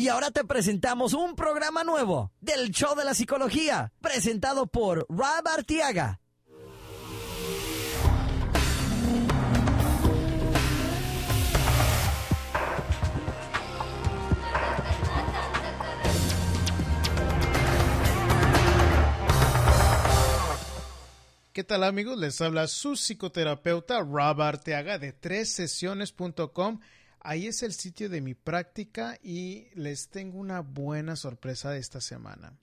Y ahora te presentamos un programa nuevo del Show de la Psicología, presentado por Rob Artiaga. ¿Qué tal amigos? Les habla su psicoterapeuta Rob Arteaga de sesiones.com. Ahí es el sitio de mi práctica y les tengo una buena sorpresa de esta semana.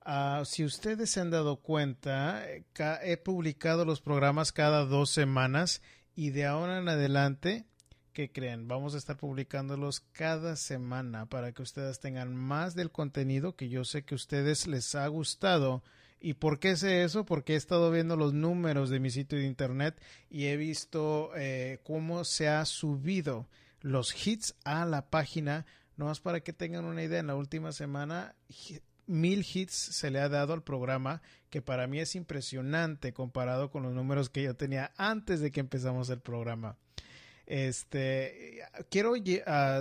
Ah, si ustedes se han dado cuenta, he publicado los programas cada dos semanas y de ahora en adelante, ¿qué creen? Vamos a estar publicándolos cada semana para que ustedes tengan más del contenido que yo sé que a ustedes les ha gustado ¿Y por qué sé eso? Porque he estado viendo los números de mi sitio de internet y he visto eh, cómo se ha subido los hits a la página. Nomás para que tengan una idea, en la última semana mil hits se le ha dado al programa, que para mí es impresionante comparado con los números que yo tenía antes de que empezamos el programa. Este, quiero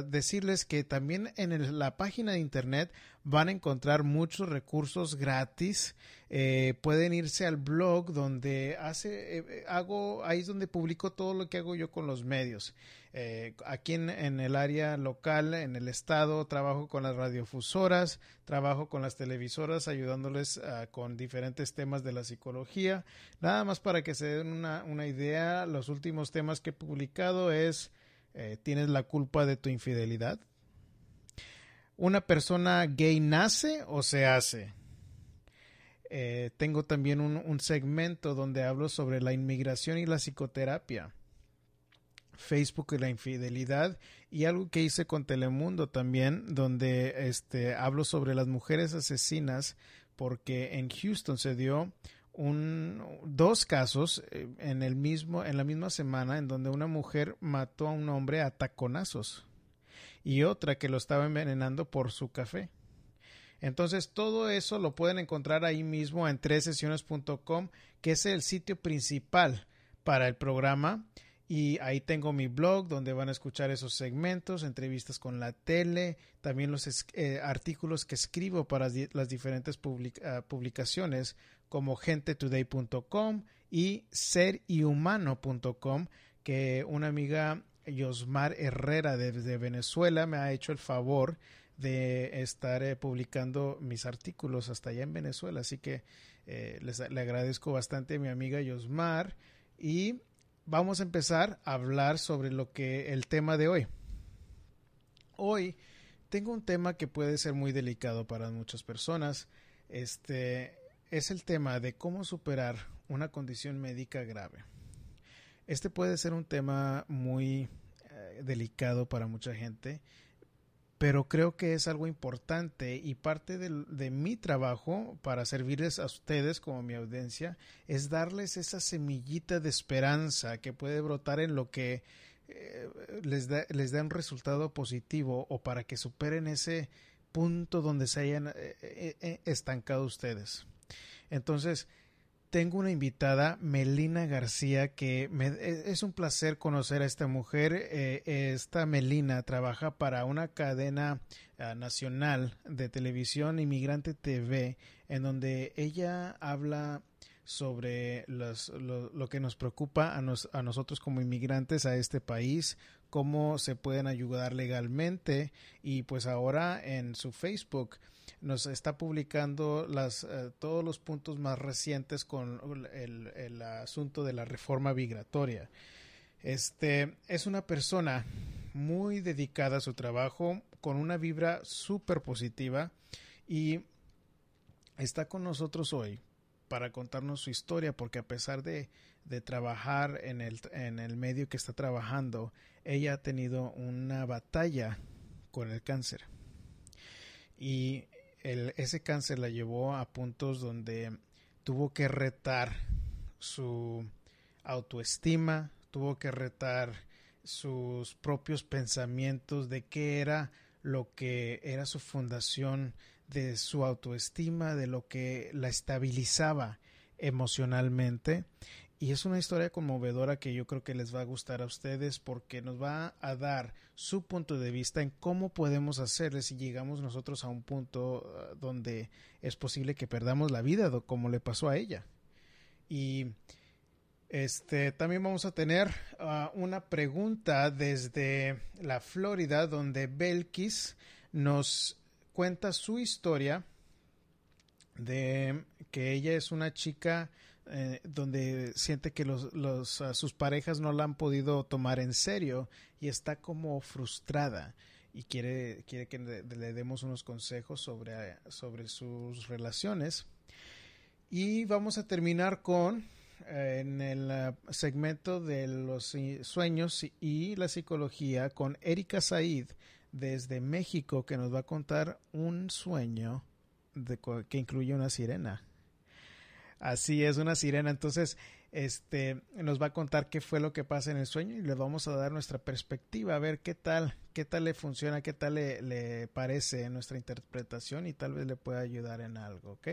decirles que también en la página de internet van a encontrar muchos recursos gratis. Eh, pueden irse al blog donde hace, eh, hago, ahí es donde publico todo lo que hago yo con los medios. Eh, aquí en, el área local, en el estado, trabajo con las radiofusoras, trabajo con las televisoras, ayudándoles ah, con diferentes temas de la psicología. Nada más para que se den una, idea, los últimos temas que he publicado es ¿Tienes la culpa de tu infidelidad? ¿Una persona gay nace o se hace? Eh, tengo también un, segmento donde hablo sobre la inmigración y la psicoterapia. Facebook y la infidelidad y algo que hice con Telemundo también donde este hablo sobre las mujeres asesinas porque en Houston se dio un, dos casos eh, en el mismo en la misma semana en donde una mujer mató a un hombre a taconazos y otra que lo estaba envenenando por su café. Entonces todo eso lo pueden encontrar ahí mismo en tresesiones.com, que es el sitio principal para el programa. Y ahí tengo mi blog donde van a escuchar esos segmentos, entrevistas con la tele, también los eh, artículos que escribo para las diferentes ah, publicaciones como gentetoday.com y seryhumano.com, que una amiga Yosmar Herrera desde Venezuela me ha hecho el favor de estar eh, publicando mis artículos hasta allá en Venezuela. Así que eh, les, le agradezco bastante a mi amiga Yosmar y vamos a empezar a hablar sobre lo que el tema de hoy. Hoy tengo un tema que puede ser muy delicado para muchas personas. Este es el tema de cómo superar una condición médica grave. Este puede ser un tema muy eh, delicado para mucha gente, pero creo que es algo importante y parte de, mi trabajo para servirles a ustedes como mi audiencia es darles esa semillita de esperanza que puede brotar en lo que eh, les, da, les un resultado positivo o para que superen ese punto donde se hayan eh, estancado ustedes. Entonces, tengo una invitada, Melina García, que me, e, es un placer conocer a esta mujer. Eh, esta Melina trabaja para una cadena ah, nacional de televisión, Inmigrante TV, en donde ella habla sobre lo, que nos preocupa a, a nosotros como inmigrantes a este país, cómo se pueden ayudar legalmente y pues ahora en su Facebook nos está publicando las, eh, todos los puntos más recientes con el, el, asunto de la reforma migratoria. Este es una persona muy dedicada a su trabajo, con una vibra súper positiva y está con nosotros hoy para contarnos su historia, porque a pesar de, de trabajar en el, en el medio que está trabajando, ella ha tenido una batalla con el cáncer. Y ese cáncer la llevó a puntos donde tuvo que retar su autoestima, tuvo que retar sus propios pensamientos de qué era lo que era su fundación de su autoestima, de lo que la estabilizaba emocionalmente. Y es una historia conmovedora que yo creo que les va a gustar a ustedes porque nos va a dar su punto de vista en cómo podemos hacerle si llegamos nosotros a un punto uh, donde es posible que perdamos la vida, como le pasó a ella. Y este también vamos a tener uh, una pregunta desde la Florida donde Belkis nos cuenta su historia de que ella es una chica eh, donde siente que los, los uh, sus parejas no la han podido tomar en serio y está como frustrada y quiere, quiere que le, demos unos consejos sobre, sobre sus relaciones. Y vamos a terminar con eh, en el uh, segmento de los sueños y la psicología con Erika Said desde México que nos va a contar un sueño de, que incluye una sirena. Así es, una sirena. Entonces, este nos va a contar qué fue lo que pasa en el sueño y le vamos a dar nuestra perspectiva, a ver qué tal, qué tal le funciona, qué tal le, le parece nuestra interpretación y tal vez le pueda ayudar en algo, ¿ok?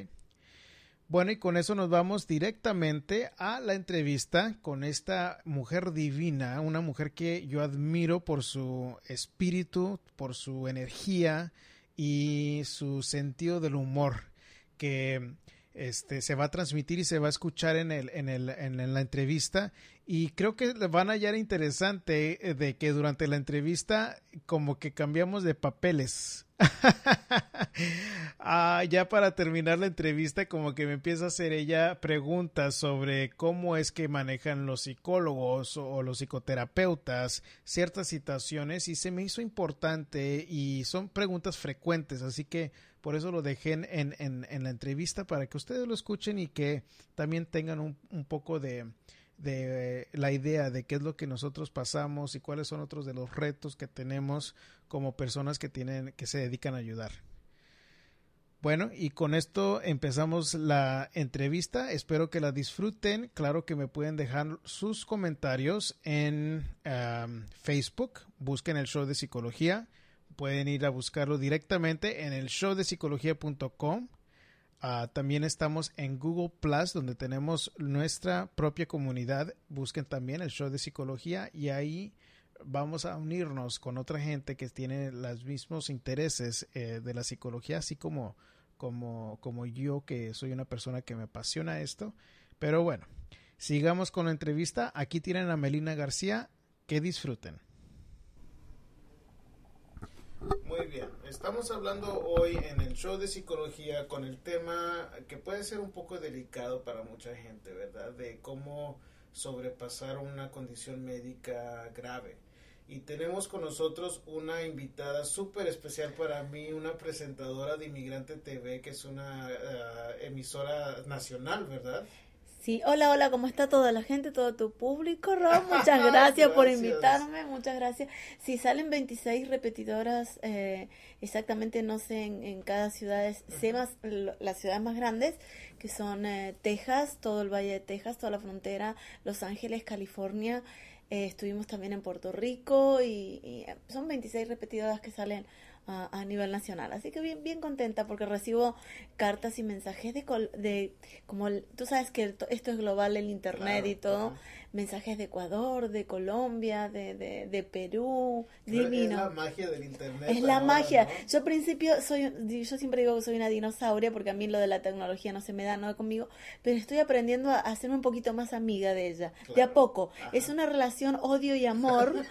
Bueno, y con eso nos vamos directamente a la entrevista con esta mujer divina, una mujer que yo admiro por su espíritu, por su energía y su sentido del humor, que este, se va a transmitir y se va a escuchar en, el, en, el, en, la entrevista. Y creo que van a hallar interesante eh, de que durante la entrevista como que cambiamos de papeles. ah, ya para terminar la entrevista como que me empieza a hacer ella preguntas sobre cómo es que manejan los psicólogos o los psicoterapeutas ciertas situaciones y se me hizo importante y son preguntas frecuentes así que por eso lo dejé en, en, en, la entrevista para que ustedes lo escuchen y que también tengan un, un poco de, de la idea de qué es lo que nosotros pasamos y cuáles son otros de los retos que tenemos como personas que tienen que se dedican a ayudar. Bueno, y con esto empezamos la entrevista. Espero que la disfruten. Claro que me pueden dejar sus comentarios en um, Facebook. Busquen el show de psicología pueden ir a buscarlo directamente en el show de psicología.com. Ah, también estamos en Google Plus, donde tenemos nuestra propia comunidad. Busquen también el show de psicología y ahí vamos a unirnos con otra gente que tiene los mismos intereses eh, de la psicología, así como, como, como yo, que soy una persona que me apasiona esto. Pero bueno, sigamos con la entrevista. Aquí tienen a Melina García. Que disfruten. Muy bien, estamos hablando hoy en el show de psicología con el tema que puede ser un poco delicado para mucha gente, ¿verdad? De cómo sobrepasar una condición médica grave. Y tenemos con nosotros una invitada súper especial para mí, una presentadora de Inmigrante TV, que es una eh, emisora nacional, ¿verdad? Sí, hola, hola, ¿cómo está toda la gente, todo tu público, Rob? Muchas gracias, por invitarme, muchas gracias. Si salen 26 repetidoras, eh, exactamente no sé en, cada ciudad, sé más las ciudades más grandes, que son eh, Texas, todo el Valle de Texas, toda la frontera, Los Ángeles, California, eh, estuvimos también en Puerto Rico y, y son 26 repetidoras que salen a, nivel nacional. Así que bien, bien contenta porque recibo cartas y mensajes de, de como tú sabes que esto es global el internet y todo mensajes de Ecuador, de Colombia, de, de, de Perú, divino. Es la magia del internet. Es la magia. Yo al principio soy, yo siempre digo que soy una dinosauria porque a mí lo de la tecnología no se me da nada conmigo, pero estoy aprendiendo a hacerme un poquito más amiga de ella, de a poco. Es una relación odio y amor.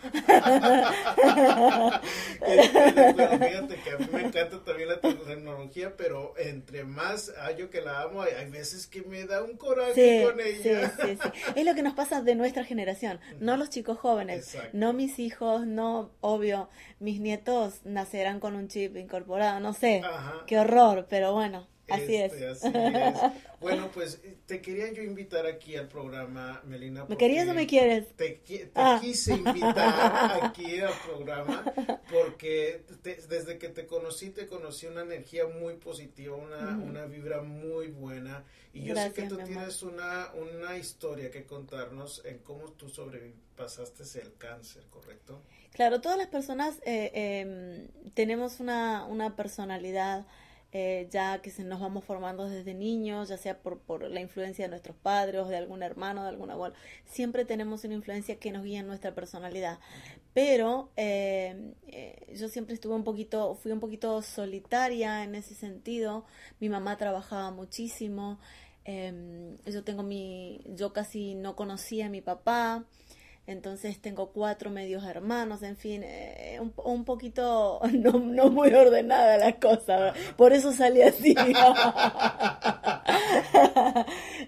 fíjate que a mí me encanta también la tecnología, pero entre más yo que la amo, hay, veces que me da un coraje con ella. Sí, sí, sí. Es lo que nos pasa de nuestra generación, no los chicos jóvenes, no mis hijos, no, obvio, mis nietos nacerán con un chip incorporado, no sé, qué horror, pero bueno. Así este, es. Bueno, pues te quería yo invitar aquí al programa, Melina. ¿Me querías o me quieres? Te, ah. quise invitar aquí al programa porque desde que te conocí, te conocí una energía muy positiva, una, una vibra muy buena. Y yo sé que tú tienes una, una historia que contarnos en cómo tú sobrepasaste el cáncer, ¿correcto? Claro, todas las personas eh, em, tenemos una, una personalidad eh, ya que se nos vamos formando desde niños, ya sea por, por la influencia de nuestros padres de algún hermano, de algún abuelo, siempre tenemos una influencia que nos guía en nuestra personalidad. Pero eh, eh, yo siempre estuve un poquito, fui un poquito solitaria en ese sentido. Mi mamá trabajaba muchísimo. Em, yo tengo mi, yo casi no conocía a mi papá entonces tengo cuatro medios hermanos, en fin, eh, un, un, poquito no, no, muy ordenada la cosa, por eso salí así.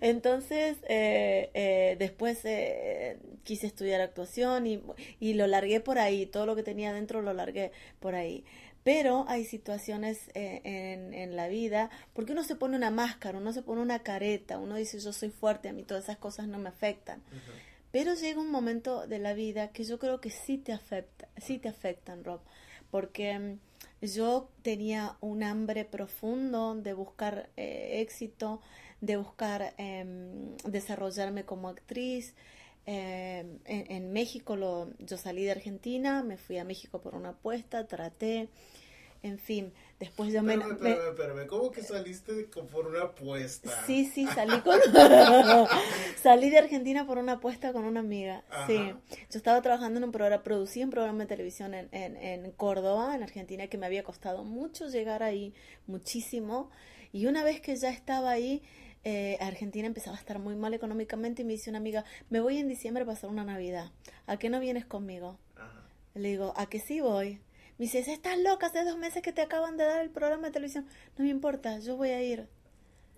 Entonces, eh, eh, después eh, quise estudiar actuación y, y lo largué por ahí, todo lo que tenía dentro lo largué por ahí. Pero hay situaciones eh, en, en, la vida, porque uno se pone una máscara, uno se pone una careta, uno dice yo soy fuerte, a mí todas esas cosas no me afectan. Uh -huh. Pero llega un momento de la vida que yo creo que sí te afecta, sí te afectan, Rob, porque mm, yo tenía un hambre profundo de buscar eh, éxito, de buscar eh, desarrollarme como actriz. Eh, en, en, México lo, yo salí de Argentina, me fui a México por una apuesta, traté, en fin, después yo me... Espérame, espérame, espérame, ¿cómo que saliste por una apuesta? Sí, sí, salí con... salí de Argentina por una apuesta con una amiga, Ajá. sí. Yo estaba trabajando en un programa, producí un programa de televisión en, en, en Córdoba, en Argentina, que me había costado mucho llegar ahí, muchísimo, y una vez que ya estaba ahí, eh, Argentina empezaba a estar muy mal económicamente y me dice una amiga, me voy en diciembre a pasar una Navidad, ¿a qué no vienes conmigo? Ajá. Le digo, ¿a qué sí voy? Me dice, estás loca, hace dos meses que te acaban de dar el programa de televisión. No me importa, yo voy a ir.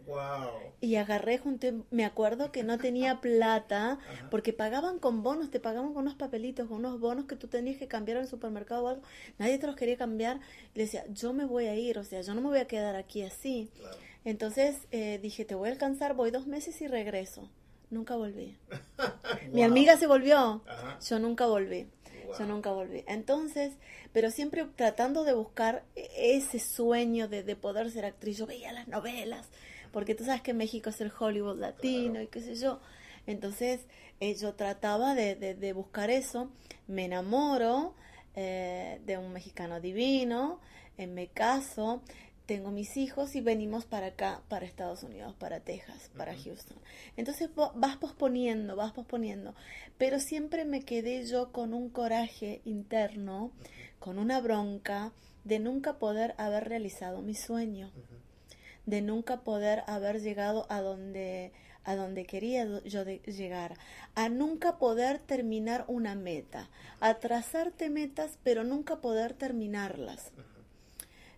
Wow. Y agarré, junté, me acuerdo que no tenía plata, Ajá. porque pagaban con bonos, te pagaban con unos papelitos, con unos bonos que tú tenías que cambiar en el supermercado o algo. Nadie te los quería cambiar. Le decía, yo me voy a ir, o sea, yo no me voy a quedar aquí así. Claro. Entonces eh, dije, te voy a alcanzar, voy dos meses y regreso. Nunca volví. wow. Mi amiga se volvió, Ajá. yo nunca volví. Wow. Yo nunca volví. Entonces, pero siempre tratando de buscar ese sueño de, de, poder ser actriz. Yo veía las novelas, porque tú sabes que México es el Hollywood latino claro. y qué sé yo. Entonces, eh, yo trataba de, de, de, buscar eso. Me enamoro eh, de un mexicano divino, eh, me caso, tengo mis hijos y venimos para acá, para Estados Unidos, para Texas, para uh -huh. Houston. Entonces vas posponiendo, vas posponiendo, pero siempre me quedé yo con un coraje interno, uh -huh. con una bronca de nunca poder haber realizado mi sueño, uh -huh. de nunca poder haber llegado a donde a donde quería yo llegar, a nunca poder terminar una meta, a trazarte metas pero nunca poder terminarlas.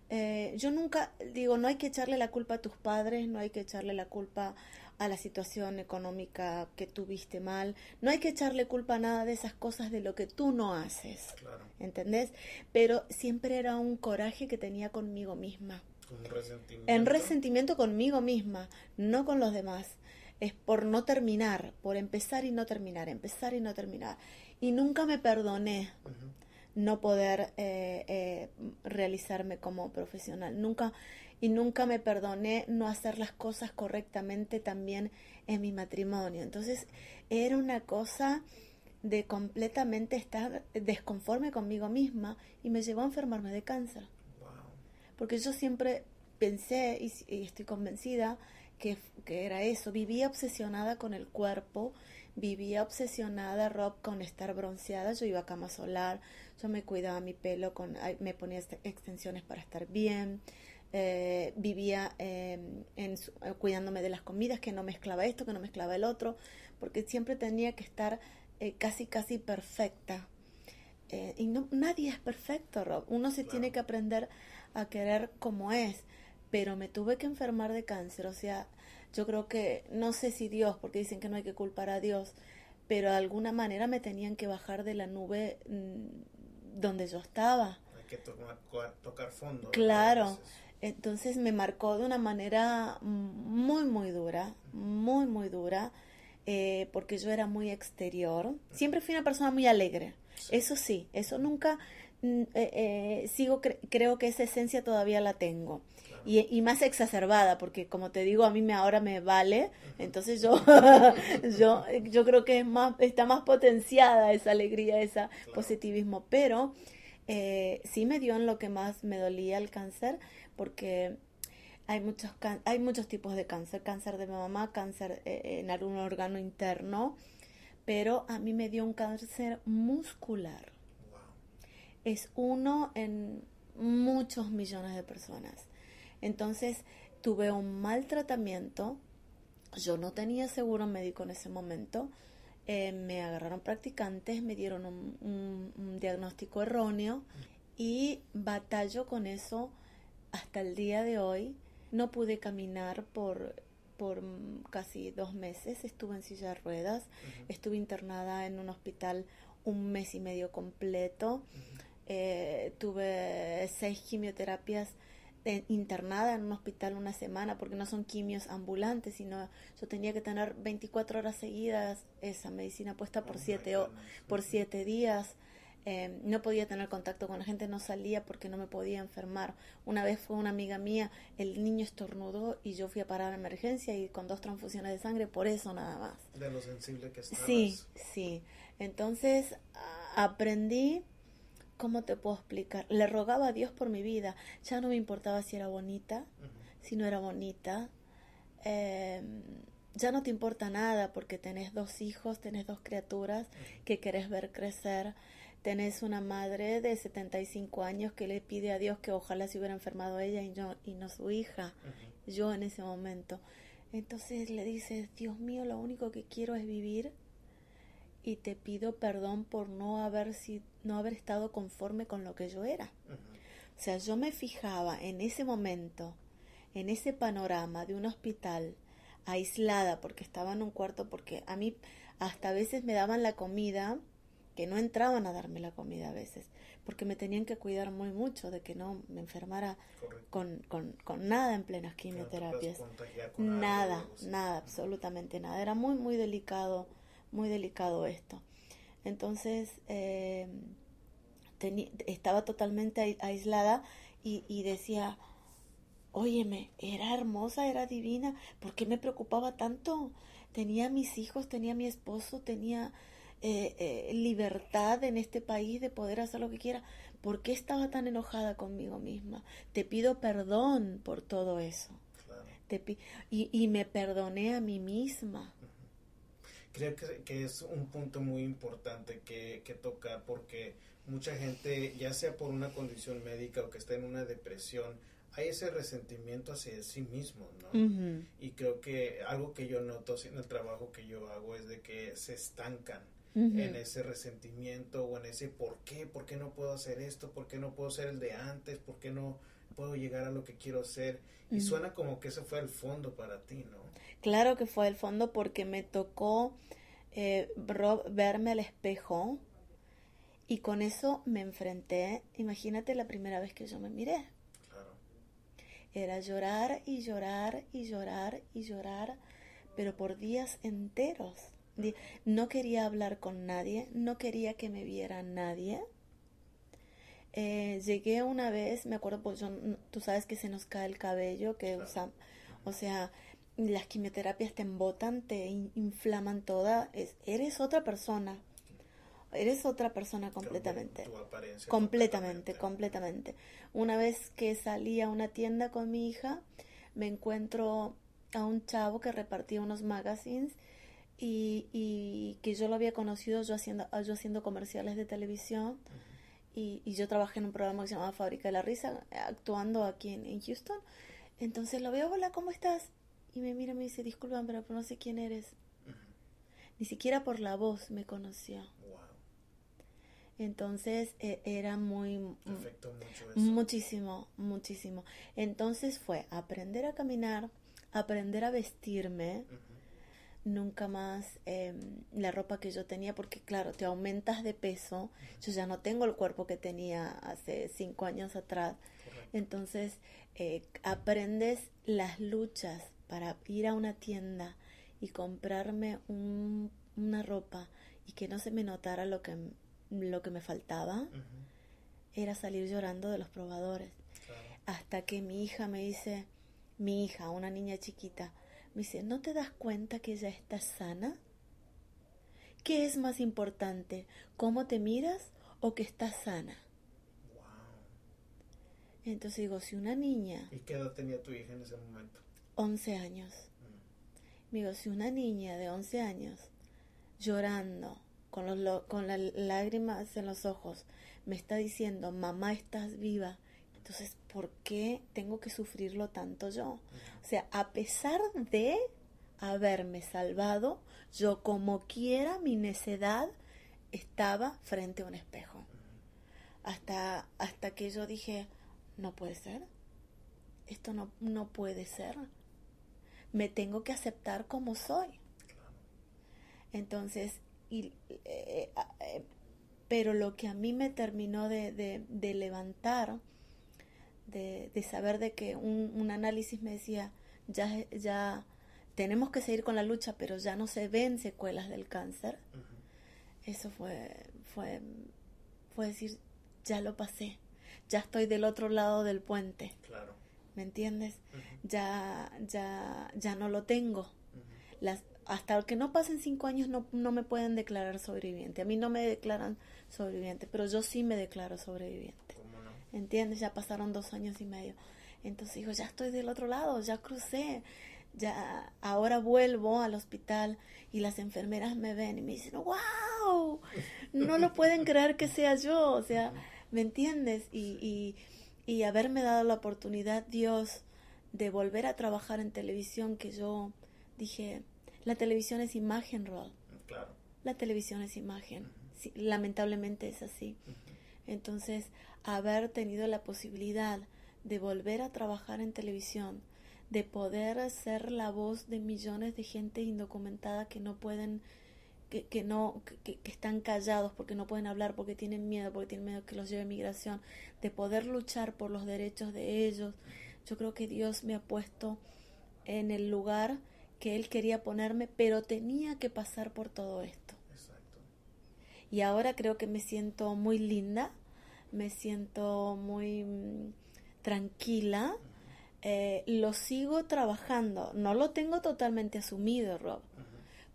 Eh, yo nunca digo, no hay que echarle la culpa a tus padres, no hay que echarle la culpa a la situación económica que tuviste mal, no hay que echarle culpa a nada de esas cosas de lo que tú no haces, claro. ¿entendés? Pero siempre era un coraje que tenía conmigo misma. Un resentimiento. En resentimiento conmigo misma, no con los demás. Es por no terminar, por empezar y no terminar, empezar y no terminar. Y nunca me perdoné. Uh -huh no poder eh, eh, realizarme como profesional. Nunca y nunca me perdoné no hacer las cosas correctamente también en mi matrimonio. Entonces era una cosa de completamente estar desconforme conmigo misma y me llevó a enfermarme de cáncer. Porque yo siempre pensé y, y estoy convencida que, que, era eso, vivía obsesionada con el cuerpo, vivía obsesionada, Rob, con estar bronceada, yo iba a cama solar, yo me cuidaba mi pelo, con, me ponía extensiones para estar bien, eh, vivía eh, en, eh, cuidándome de las comidas, que no mezclaba esto, que no mezclaba el otro, porque siempre tenía que estar eh, casi, casi perfecta. Y no, nadie es perfecto, Rob. Uno se claro. tiene que aprender a querer como es, pero me tuve que enfermar de cáncer, o sea, yo creo que, no sé si Dios, porque dicen que no hay que culpar a Dios, pero de alguna manera me tenían que bajar de la nube mmm, donde yo estaba. Hay que tocar, tocar fondo. Claro. Entonces me marcó de una manera muy, muy dura, muy, muy dura, eh, porque yo era muy exterior. Siempre fui una persona muy alegre. Sí. Eso sí, eso nunca, eh, eh, sigo, cre creo que esa esencia todavía la tengo. Y, y, más exacerbada, porque como te digo, a mí me ahora me vale, entonces yo, yo, yo creo que es más, está más potenciada esa alegría, ese claro. positivismo, pero eh, sí me dio en lo que más me dolía el cáncer, porque hay muchos, hay muchos tipos de cáncer, cáncer de mamá, cáncer eh, en algún órgano interno, pero a mí me dio un cáncer muscular. Es uno en muchos millones de personas. Entonces tuve un mal tratamiento, yo no tenía seguro médico en ese momento, eh, me agarraron practicantes, me dieron un, diagnóstico erróneo y batallo con eso hasta el día de hoy. No pude caminar por, por casi dos meses, estuve en silla de ruedas, estuve internada en un hospital un mes y medio completo, eh, tuve seis quimioterapias internada en un hospital una semana porque no son quimios ambulantes, sino yo tenía que tener 24 horas seguidas esa medicina puesta por, oh siete, por siete días. Em, no podía tener contacto con la gente, no salía porque no me podía enfermar. Una vez fue una amiga mía, el niño estornudó y yo fui a parar a emergencia y con dos transfusiones de sangre, por eso nada más. De lo sensible que estabas. Sí, sí. Entonces aprendí ¿cómo te puedo explicar? Le rogaba a Dios por mi vida. Ya no me importaba si era bonita, si no era bonita. Em, ya no te importa nada porque tenés dos hijos, tenés dos criaturas que querés ver crecer. Tenés una madre de 75 años que le pide a Dios que ojalá se hubiera enfermado ella y, yo, y no su hija. Yo en ese momento. Entonces le dices, Dios mío, lo único que quiero es vivir y te pido perdón por no haber, si, no haber estado conforme con lo que yo era. O sea, yo me fijaba en ese momento, en ese panorama de un hospital, aislada porque estaba en un cuarto, porque a mí hasta a veces me daban la comida, que no entraban a darme la comida a veces, porque me tenían que cuidar muy mucho de que no me enfermara con, con, con, nada en plenas quimioterapias. nada, nada, absolutamente nada. Era muy, muy delicado muy delicado esto. Entonces, eh, estaba totalmente aislada y, y decía, óyeme, era hermosa, era divina, ¿por qué me preocupaba tanto? Tenía mis hijos, tenía mi esposo, tenía eh, eh, libertad en este país de poder hacer lo que quiera. ¿Por qué estaba tan enojada conmigo misma? Te pido perdón por todo eso. Te y, y me perdoné a mí misma creo que, es un punto muy importante que, que, tocar porque mucha gente, ya sea por una condición médica o que está en una depresión, hay ese resentimiento hacia sí mismo, ¿no? Y creo que algo que yo noto en el trabajo que yo hago es de que se estancan en ese resentimiento o en ese por qué, por qué no puedo hacer esto, por qué no puedo ser el de antes, por qué no puedo llegar a lo que quiero ser. Y suena como que ese fue el fondo para ti, ¿no? Claro que fue el fondo porque me tocó eh, verme al espejo y con eso me enfrenté. Imagínate la primera vez que yo me miré. Era llorar y llorar y llorar y llorar, pero por días enteros. No quería hablar con nadie, no quería que me viera nadie. Eh, llegué una vez, me acuerdo, pues tú sabes que se nos cae el cabello, que usa, o sea, las quimioterapias te embotan, te inflaman toda, es, eres otra persona. Eres otra persona completamente. completamente, completamente. Una vez que salí a una tienda con mi hija, me encuentro a un chavo que repartía unos magazines y, y que yo lo había conocido yo haciendo, yo haciendo comerciales de televisión. y, y, yo trabajé en un programa que se llamaba Fábrica de la Risa, actuando aquí en, en Houston. Entonces lo veo, hola, ¿cómo estás? Y me mira y me dice, disculpa, pero no sé quién eres. Ni siquiera por la voz me conoció. Entonces e, era muy... mucho Muchísimo, muchísimo. Entonces fue aprender a caminar, aprender a vestirme. Nunca más em, la ropa que yo tenía, porque claro, te aumentas de peso. Yo ya no tengo el cuerpo que tenía hace cinco años atrás. Entonces eh, aprendes las luchas para ir a una tienda y comprarme una ropa y que no se me notara lo que, lo que me faltaba, era salir llorando de los probadores. Hasta que mi hija me dice, mi hija, una niña chiquita, me dice, ¿no te das cuenta que ella está sana? ¿Qué es más importante? ¿Cómo te miras o que estás sana? Entonces digo, si una niña... ¿Y qué edad tenía tu hija en ese momento? 11 años. Digo, si una niña de 11 años llorando, con, los, con las lágrimas en los ojos, me está diciendo, mamá, estás viva, entonces, ¿por qué tengo que sufrirlo tanto yo? O sea, a pesar de haberme salvado, yo como quiera mi necedad estaba frente a un espejo. Hasta, hasta que yo dije, no puede ser. Esto no, no puede ser. Me tengo que aceptar como soy. Entonces, y, eh, eh, pero lo que a mí me terminó de, de levantar, de, de saber de que un, un, análisis me decía, ya, ya tenemos que seguir con la lucha, pero ya no se ven secuelas del cáncer. Eso fue, fue, fue decir, ya lo pasé, ya estoy del otro lado del puente. Claro. ¿Me entiendes? Ya, ya, ya no lo tengo. Las, hasta que no pasen cinco años no, no me pueden declarar sobreviviente. A mí no me declaran sobreviviente, pero yo sí me declaro sobreviviente. ¿entiendes? Ya pasaron dos años y medio. Entonces digo, ya estoy del otro lado, ya crucé, ya ahora vuelvo al hospital y las enfermeras me ven y me dicen, wow, no lo pueden creer que sea yo, o sea, ¿me entiendes? Y, y, y haberme dado la oportunidad, Dios, de volver a trabajar en televisión, que yo dije, la televisión es imagen, Rod. Claro. La televisión es imagen. lamentablemente es así. Entonces, haber tenido la posibilidad de volver a trabajar en televisión, de poder ser la voz de millones de gente indocumentada que no pueden, que, que no, que, están callados porque no pueden hablar, porque tienen miedo, porque tienen miedo que los lleve migración, de poder luchar por los derechos de ellos. Yo creo que Dios me ha puesto en el lugar que Él quería ponerme, pero tenía que pasar por todo esto. Y ahora creo que me siento muy linda, me siento muy mm, tranquila. Eh, lo sigo trabajando, no lo tengo totalmente asumido, Rob.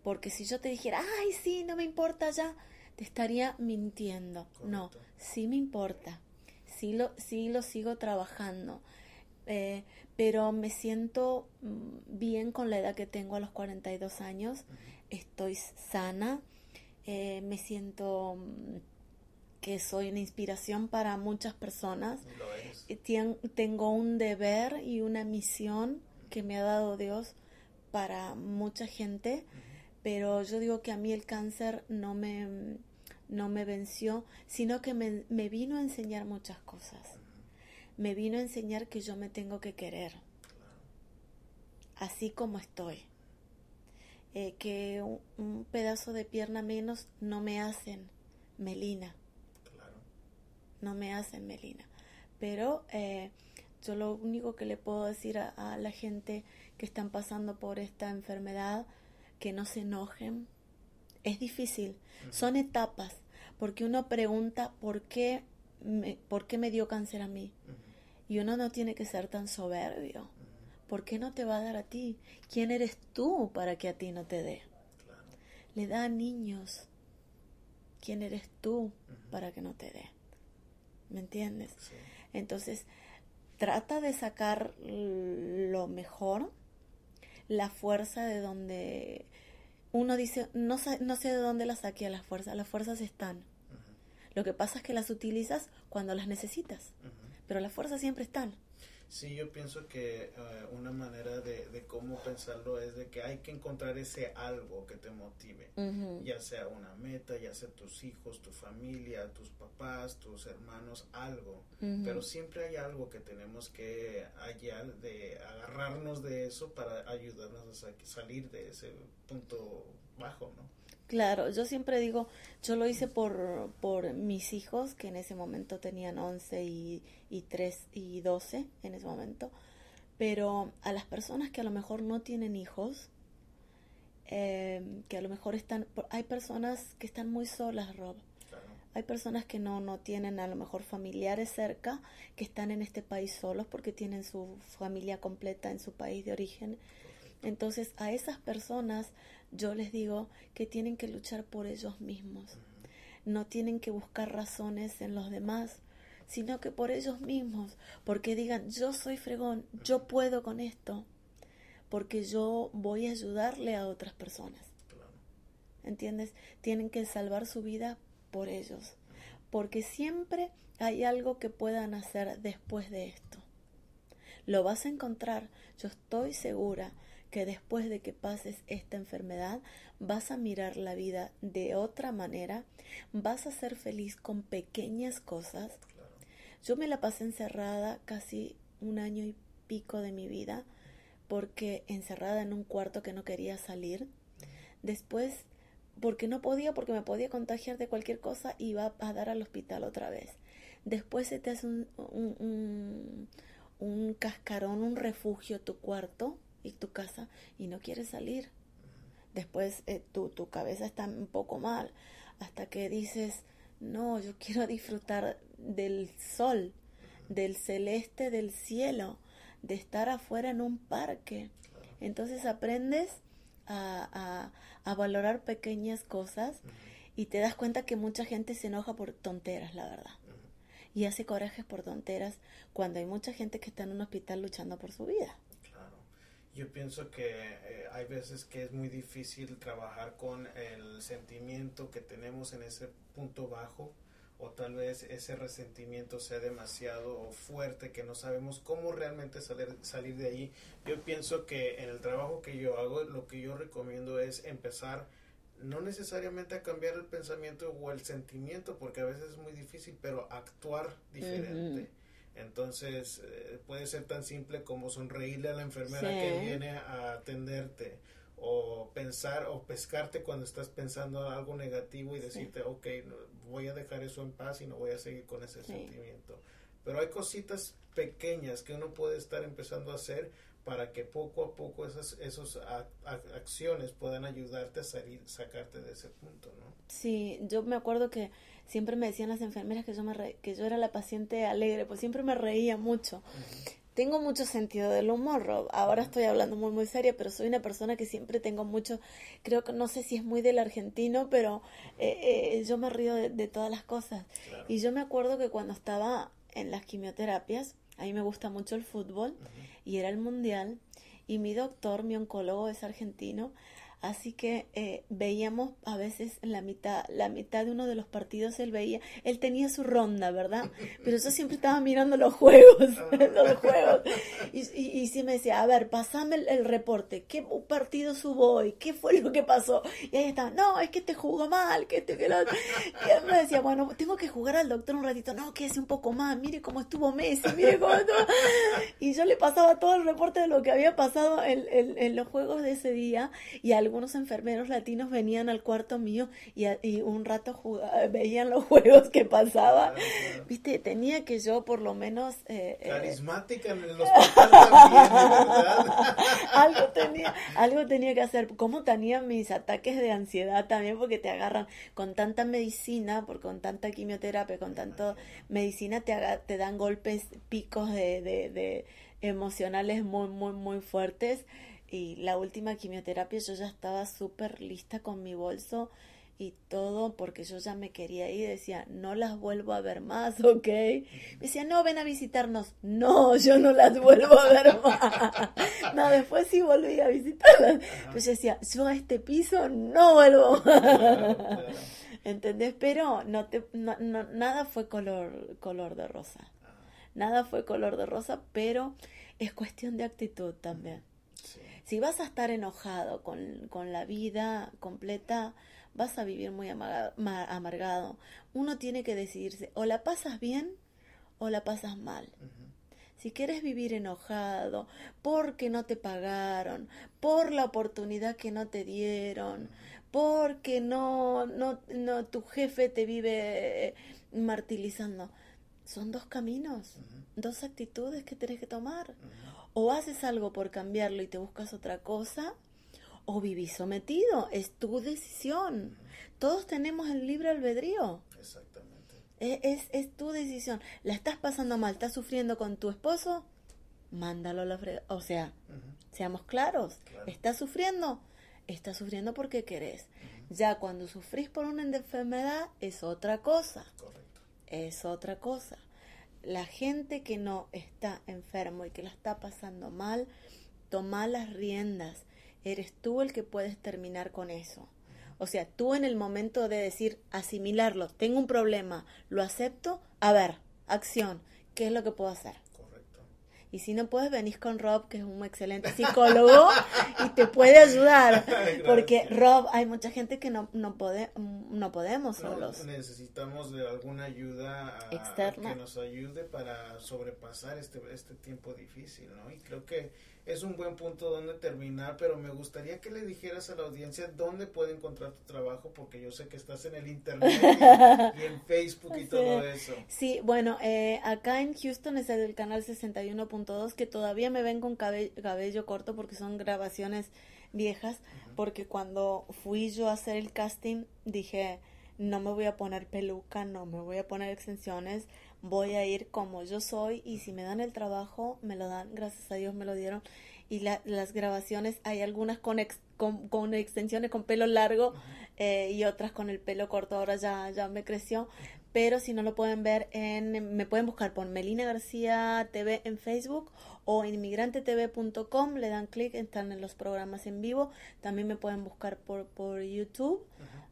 Porque si yo te dijera, ay, sí, no me importa ya, te estaría mintiendo. No, sí me importa, sí lo, sí lo sigo trabajando. Eh, pero me siento mm, bien con la edad que tengo a los 42 años, estoy sana, eh, me siento mm, que soy una inspiración para muchas personas. tengo un deber y una misión que me ha dado Dios para mucha gente, pero yo digo que a mí el cáncer no me, no me venció, sino que me, me vino a enseñar muchas cosas. Me vino a enseñar que yo me tengo que querer, así como estoy. Eh, que un pedazo de pierna menos no me hacen melina no me hacen melina. Pero eh, yo lo único que le puedo decir a, la gente que están pasando por esta enfermedad, que no se enojen. Es difícil, son etapas, porque uno pregunta por qué me, por qué me dio cáncer a mí. Y uno no tiene que ser tan soberbio. ¿Por qué no te va a dar a ti? ¿Quién eres tú para que a ti no te dé? Le da a niños. ¿Quién eres tú para que no te dé? ¿me entiendes? Entonces, trata de sacar lo mejor, la fuerza de donde uno dice, no, no sé de dónde la saqué a las fuerzas, las fuerzas están. Lo que pasa es que las utilizas cuando las necesitas, pero las fuerzas siempre están. Sí, yo pienso que eh, una manera de, de, cómo pensarlo es de que hay que encontrar ese algo que te motive, ya sea una meta, ya sea tus hijos, tu familia, tus papás, tus hermanos, algo, pero siempre hay algo que tenemos que hallar, de agarrarnos de eso para ayudarnos a salir de ese punto bajo, ¿no? Claro, yo siempre digo, yo lo hice por, por mis hijos, que en ese momento tenían 11 y, y 3 y 12 en ese momento, pero a las personas que a lo mejor no tienen hijos, em, que a lo mejor están, hay personas que están muy solas, Rob. Hay personas que no, no tienen a lo mejor familiares cerca, que están en este país solos porque tienen su familia completa en su país de origen. Entonces a esas personas yo les digo que tienen que luchar por ellos mismos. No tienen que buscar razones en los demás, sino que por ellos mismos, porque digan, yo soy fregón, yo puedo con esto, porque yo voy a ayudarle a otras personas. ¿Entiendes? Tienen que salvar su vida por ellos, porque siempre hay algo que puedan hacer después de esto. Lo vas a encontrar, yo estoy segura que después de que pases esta enfermedad vas a mirar la vida de otra manera, vas a ser feliz con pequeñas cosas. Yo me la pasé encerrada casi un año y pico de mi vida porque encerrada en un cuarto que no quería salir. Después, porque no podía, porque me podía contagiar de cualquier cosa, iba a dar al hospital otra vez. Después se te hace un, un, un, cascarón, un refugio tu cuarto y tu casa y no quieres salir. Después eh, tu, tu cabeza está un poco mal hasta que dices, no, yo quiero disfrutar del sol, del celeste del cielo de estar afuera en un parque. Entonces aprendes a, a, valorar pequeñas cosas y te das cuenta que mucha gente se enoja por tonteras, la verdad. Y hace corajes por tonteras cuando hay mucha gente que está en un hospital luchando por su vida. Yo pienso que eh, hay veces que es muy difícil trabajar con el sentimiento que tenemos en ese punto bajo o tal vez ese resentimiento sea demasiado fuerte que no sabemos cómo realmente salir, salir de allí. Yo pienso que en el trabajo que yo hago, lo que yo recomiendo es empezar no necesariamente a cambiar el pensamiento o el sentimiento, porque a veces es muy difícil, pero actuar diferente. Entonces, eh, puede ser tan simple como sonreírle a la enfermera que viene a atenderte o pensar o pescarte cuando estás pensando algo negativo y decirte, ok, voy a dejar eso en paz y no voy a seguir con ese sentimiento. Pero hay cositas pequeñas que uno puede estar empezando a hacer para que poco a poco esas esos acciones puedan ayudarte a salir, sacarte de ese punto, ¿no? Sí, yo me acuerdo que siempre me decían las enfermeras que yo me que yo era la paciente alegre, pues siempre me reía mucho tengo mucho sentido del humor, Rob. Ahora estoy hablando muy, muy seria, pero soy una persona que siempre tengo mucho, creo que no sé si es muy del argentino, pero eh, eh, yo me río de, todas las cosas. Y yo me acuerdo que cuando estaba en las quimioterapias, a mí me gusta mucho el fútbol, y era el mundial, y mi doctor, mi oncólogo es argentino, Así que eh, veíamos a veces la mitad, la mitad de uno de los partidos él veía, él tenía su ronda, ¿verdad? Pero yo siempre estaba mirando los juegos, los juegos. Y, y, sí me decía, a ver, pasame el, reporte, ¿qué partido subo hoy? ¿Qué fue lo que pasó? Y ahí estaba, no, es que te jugó mal, que te que Y él me decía, bueno, tengo que jugar al doctor un ratito, no, que un poco más, mire cómo estuvo Messi, mire cómo estuvo. Y yo le pasaba todo el reporte de lo que había pasado en, en los juegos de ese día y algunos enfermeros latinos venían al cuarto mío y, y un rato veían los juegos que pasaban. Viste, tenía que yo por lo menos... Eh, eh, Carismática en el hospital también, ¿verdad? algo, tenía, algo tenía que hacer. Como tenía mis ataques de ansiedad también porque te agarran con tanta medicina, por, con tanta quimioterapia, con tanto medicina, te, te dan golpes, picos de, de, de emocionales muy, muy, muy fuertes y la última quimioterapia yo ya estaba súper lista con mi bolso y todo porque yo ya me quería ir, decía, no las vuelvo a ver más, ¿ok? Me decía, no, ven a visitarnos. No, yo no las vuelvo a ver más. no, después sí volví a visitarlas. Pues yo decía, yo a este piso no vuelvo más. ¿Entendés? Pero no te, no, nada fue color, color de rosa. Nada fue color de rosa, pero es cuestión de actitud también. Si vas a estar enojado con, con la vida completa, vas a vivir muy amargado. Uno tiene que decidirse, o la pasas bien o la pasas mal. Si quieres vivir enojado porque no te pagaron, por la oportunidad que no te dieron, porque no, no, no tu jefe te vive martirizando, son dos caminos, dos actitudes que tienes que tomar o haces algo por cambiarlo y te buscas otra cosa, o vivís sometido. Es tu decisión. Todos tenemos el libre albedrío. Exactamente. Es, es, tu decisión. La estás pasando mal, estás sufriendo con tu esposo, mándalo a la frega. O sea, seamos claros. ¿Estás sufriendo? Estás sufriendo porque querés. Ya cuando sufrís por una enfermedad es otra cosa. Correcto. Es otra cosa. La gente que no está enfermo y que la está pasando mal, toma las riendas. Eres tú el que puedes terminar con eso. O sea, tú en el momento de decir, asimilarlo, tengo un problema, lo acepto, a ver, acción, ¿qué es lo que puedo hacer? Y si no puedes, venís con Rob, que es un excelente psicólogo y te puede ayudar. Porque Rob, hay mucha gente que no, no, puede, no podemos solos. necesitamos de alguna ayuda externa que nos ayude para sobrepasar este, este tiempo difícil, ¿no? Y creo que es un buen punto donde terminar, pero me gustaría que le dijeras a la audiencia dónde puede encontrar tu trabajo, porque yo sé que estás en el internet y, en Facebook y todo eso. Sí, bueno, eh, acá en Houston es el canal 61.2, que todavía me ven con cabello, corto porque son grabaciones viejas, porque cuando fui yo a hacer el casting dije, no me voy a poner peluca, no me voy a poner extensiones, voy a ir como yo soy y si me dan el trabajo, me lo dan, gracias a Dios me lo dieron. Y las grabaciones, hay algunas con, con, extensiones, con pelo largo eh, y otras con el pelo corto, ahora ya, ya me creció. Pero si no lo pueden ver, en, me pueden buscar por Melina García TV en Facebook o inmigrantetv.com, le dan clic, están en los programas en vivo. También me pueden buscar por, por YouTube.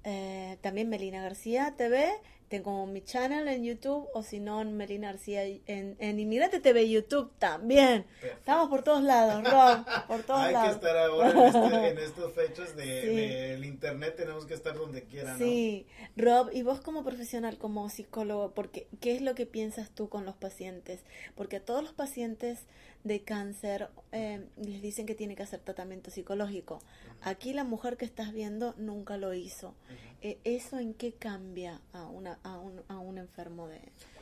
Eh, también Melina García TV tengo mi channel en YouTube o si no en Melina García en, en Inmigrante TV YouTube también. Estamos por todos lados, Rob, por todos Hay lados. que estar ahora este, en, estos fechos del internet, tenemos que estar donde quieran. Sí, Rob, y vos como profesional, como psicólogo, porque ¿qué es lo que piensas tú con los pacientes? Porque a todos los pacientes de cáncer eh, les dicen que tiene que hacer tratamiento psicológico. Aquí la mujer que estás viendo nunca lo hizo. Eh, ¿Eso en qué cambia a, una, a, un, a un enfermo de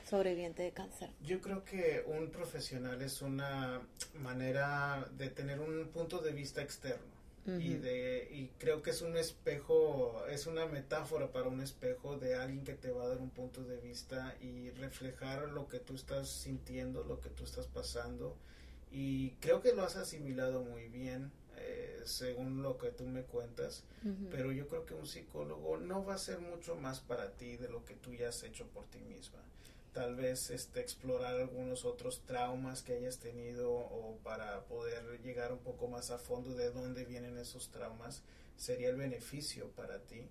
sobreviviente de cáncer? Yo creo que un profesional es una manera de tener un punto de vista externo. y, de, y creo que es un espejo, es una metáfora para un espejo de alguien que te va a dar un punto de vista y reflejar lo que tú estás sintiendo, lo que tú estás pasando. Y creo que lo has asimilado muy bien eh, según lo que tú me cuentas, pero yo creo que un psicólogo no va a ser mucho más para ti de lo que tú ya has hecho por ti misma. Tal vez este, explorar algunos otros traumas que hayas tenido o para poder llegar un poco más a fondo de dónde vienen esos traumas sería el beneficio para ti,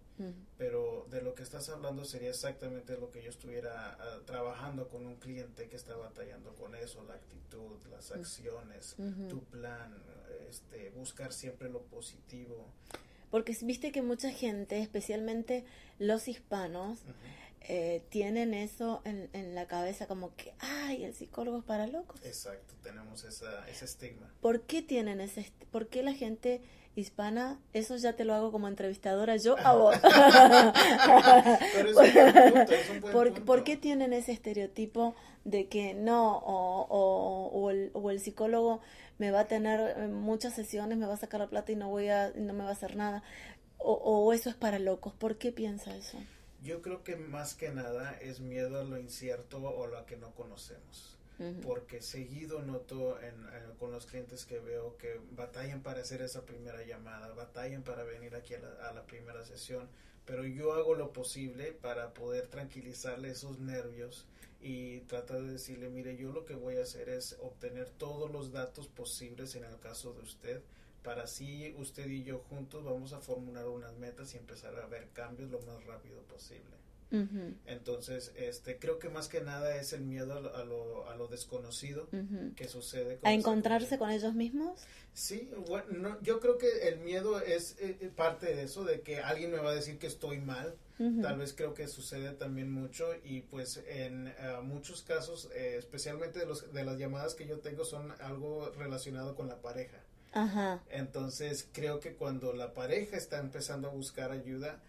pero de lo que estás hablando sería exactamente lo que yo estuviera ah, trabajando con un cliente que está batallando con eso, la actitud, las acciones, tu plan, este, buscar siempre lo positivo. Porque viste que mucha gente, especialmente los hispanos, eh, tienen eso en, en, la cabeza como que, ay, el psicólogo es para locos. Exacto, tenemos esa, ese estigma. ¿Por qué tienen ese, por qué la gente hispana, eso ya te lo hago como entrevistadora yo a vos. ¿Por, qué tienen ese estereotipo de que no, o, o, o, el, o, el, psicólogo me va a tener eh, muchas sesiones, me va a sacar la plata y no, voy a, no me va a hacer nada? O, eso es para locos. ¿Por qué piensa eso? Yo creo que más que nada es miedo a lo incierto o a lo que no conocemos. Porque seguido noto en, con los clientes que veo que batallan para hacer esa primera llamada, batallan para venir aquí a la, a la primera sesión, pero yo hago lo posible para poder tranquilizarle esos nervios y tratar de decirle, mire, yo lo que voy a hacer es obtener todos los datos posibles en el caso de usted, para así usted y yo juntos vamos a formular unas metas y empezar a ver cambios lo más rápido posible. Entonces, este, creo que más que nada es el miedo a lo, a lo desconocido que sucede. ¿A encontrarse con ellos mismos? Sí, bueno, yo creo que el miedo es eh, eh, parte de eso, de que alguien me va a decir que estoy mal. Tal vez creo que sucede también mucho y pues en eh, muchos casos, especialmente de, los, de las llamadas que yo tengo, son algo relacionado con la pareja. Entonces creo que cuando la pareja está empezando a buscar ayuda,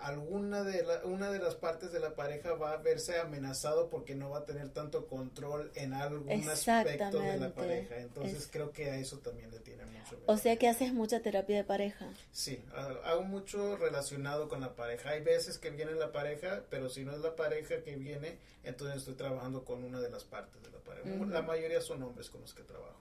alguna de la, una de las partes de la pareja va a verse amenazado porque no va a tener tanto control en algún aspecto de la pareja. Entonces creo que a eso también le tiene mucho. O sea que haces mucha terapia de pareja. Sí, hago mucho relacionado con la pareja. Hay veces que viene la pareja, pero si no es la pareja que viene, entonces estoy trabajando con una de las partes de la pareja. La mayoría son hombres con los que trabajo.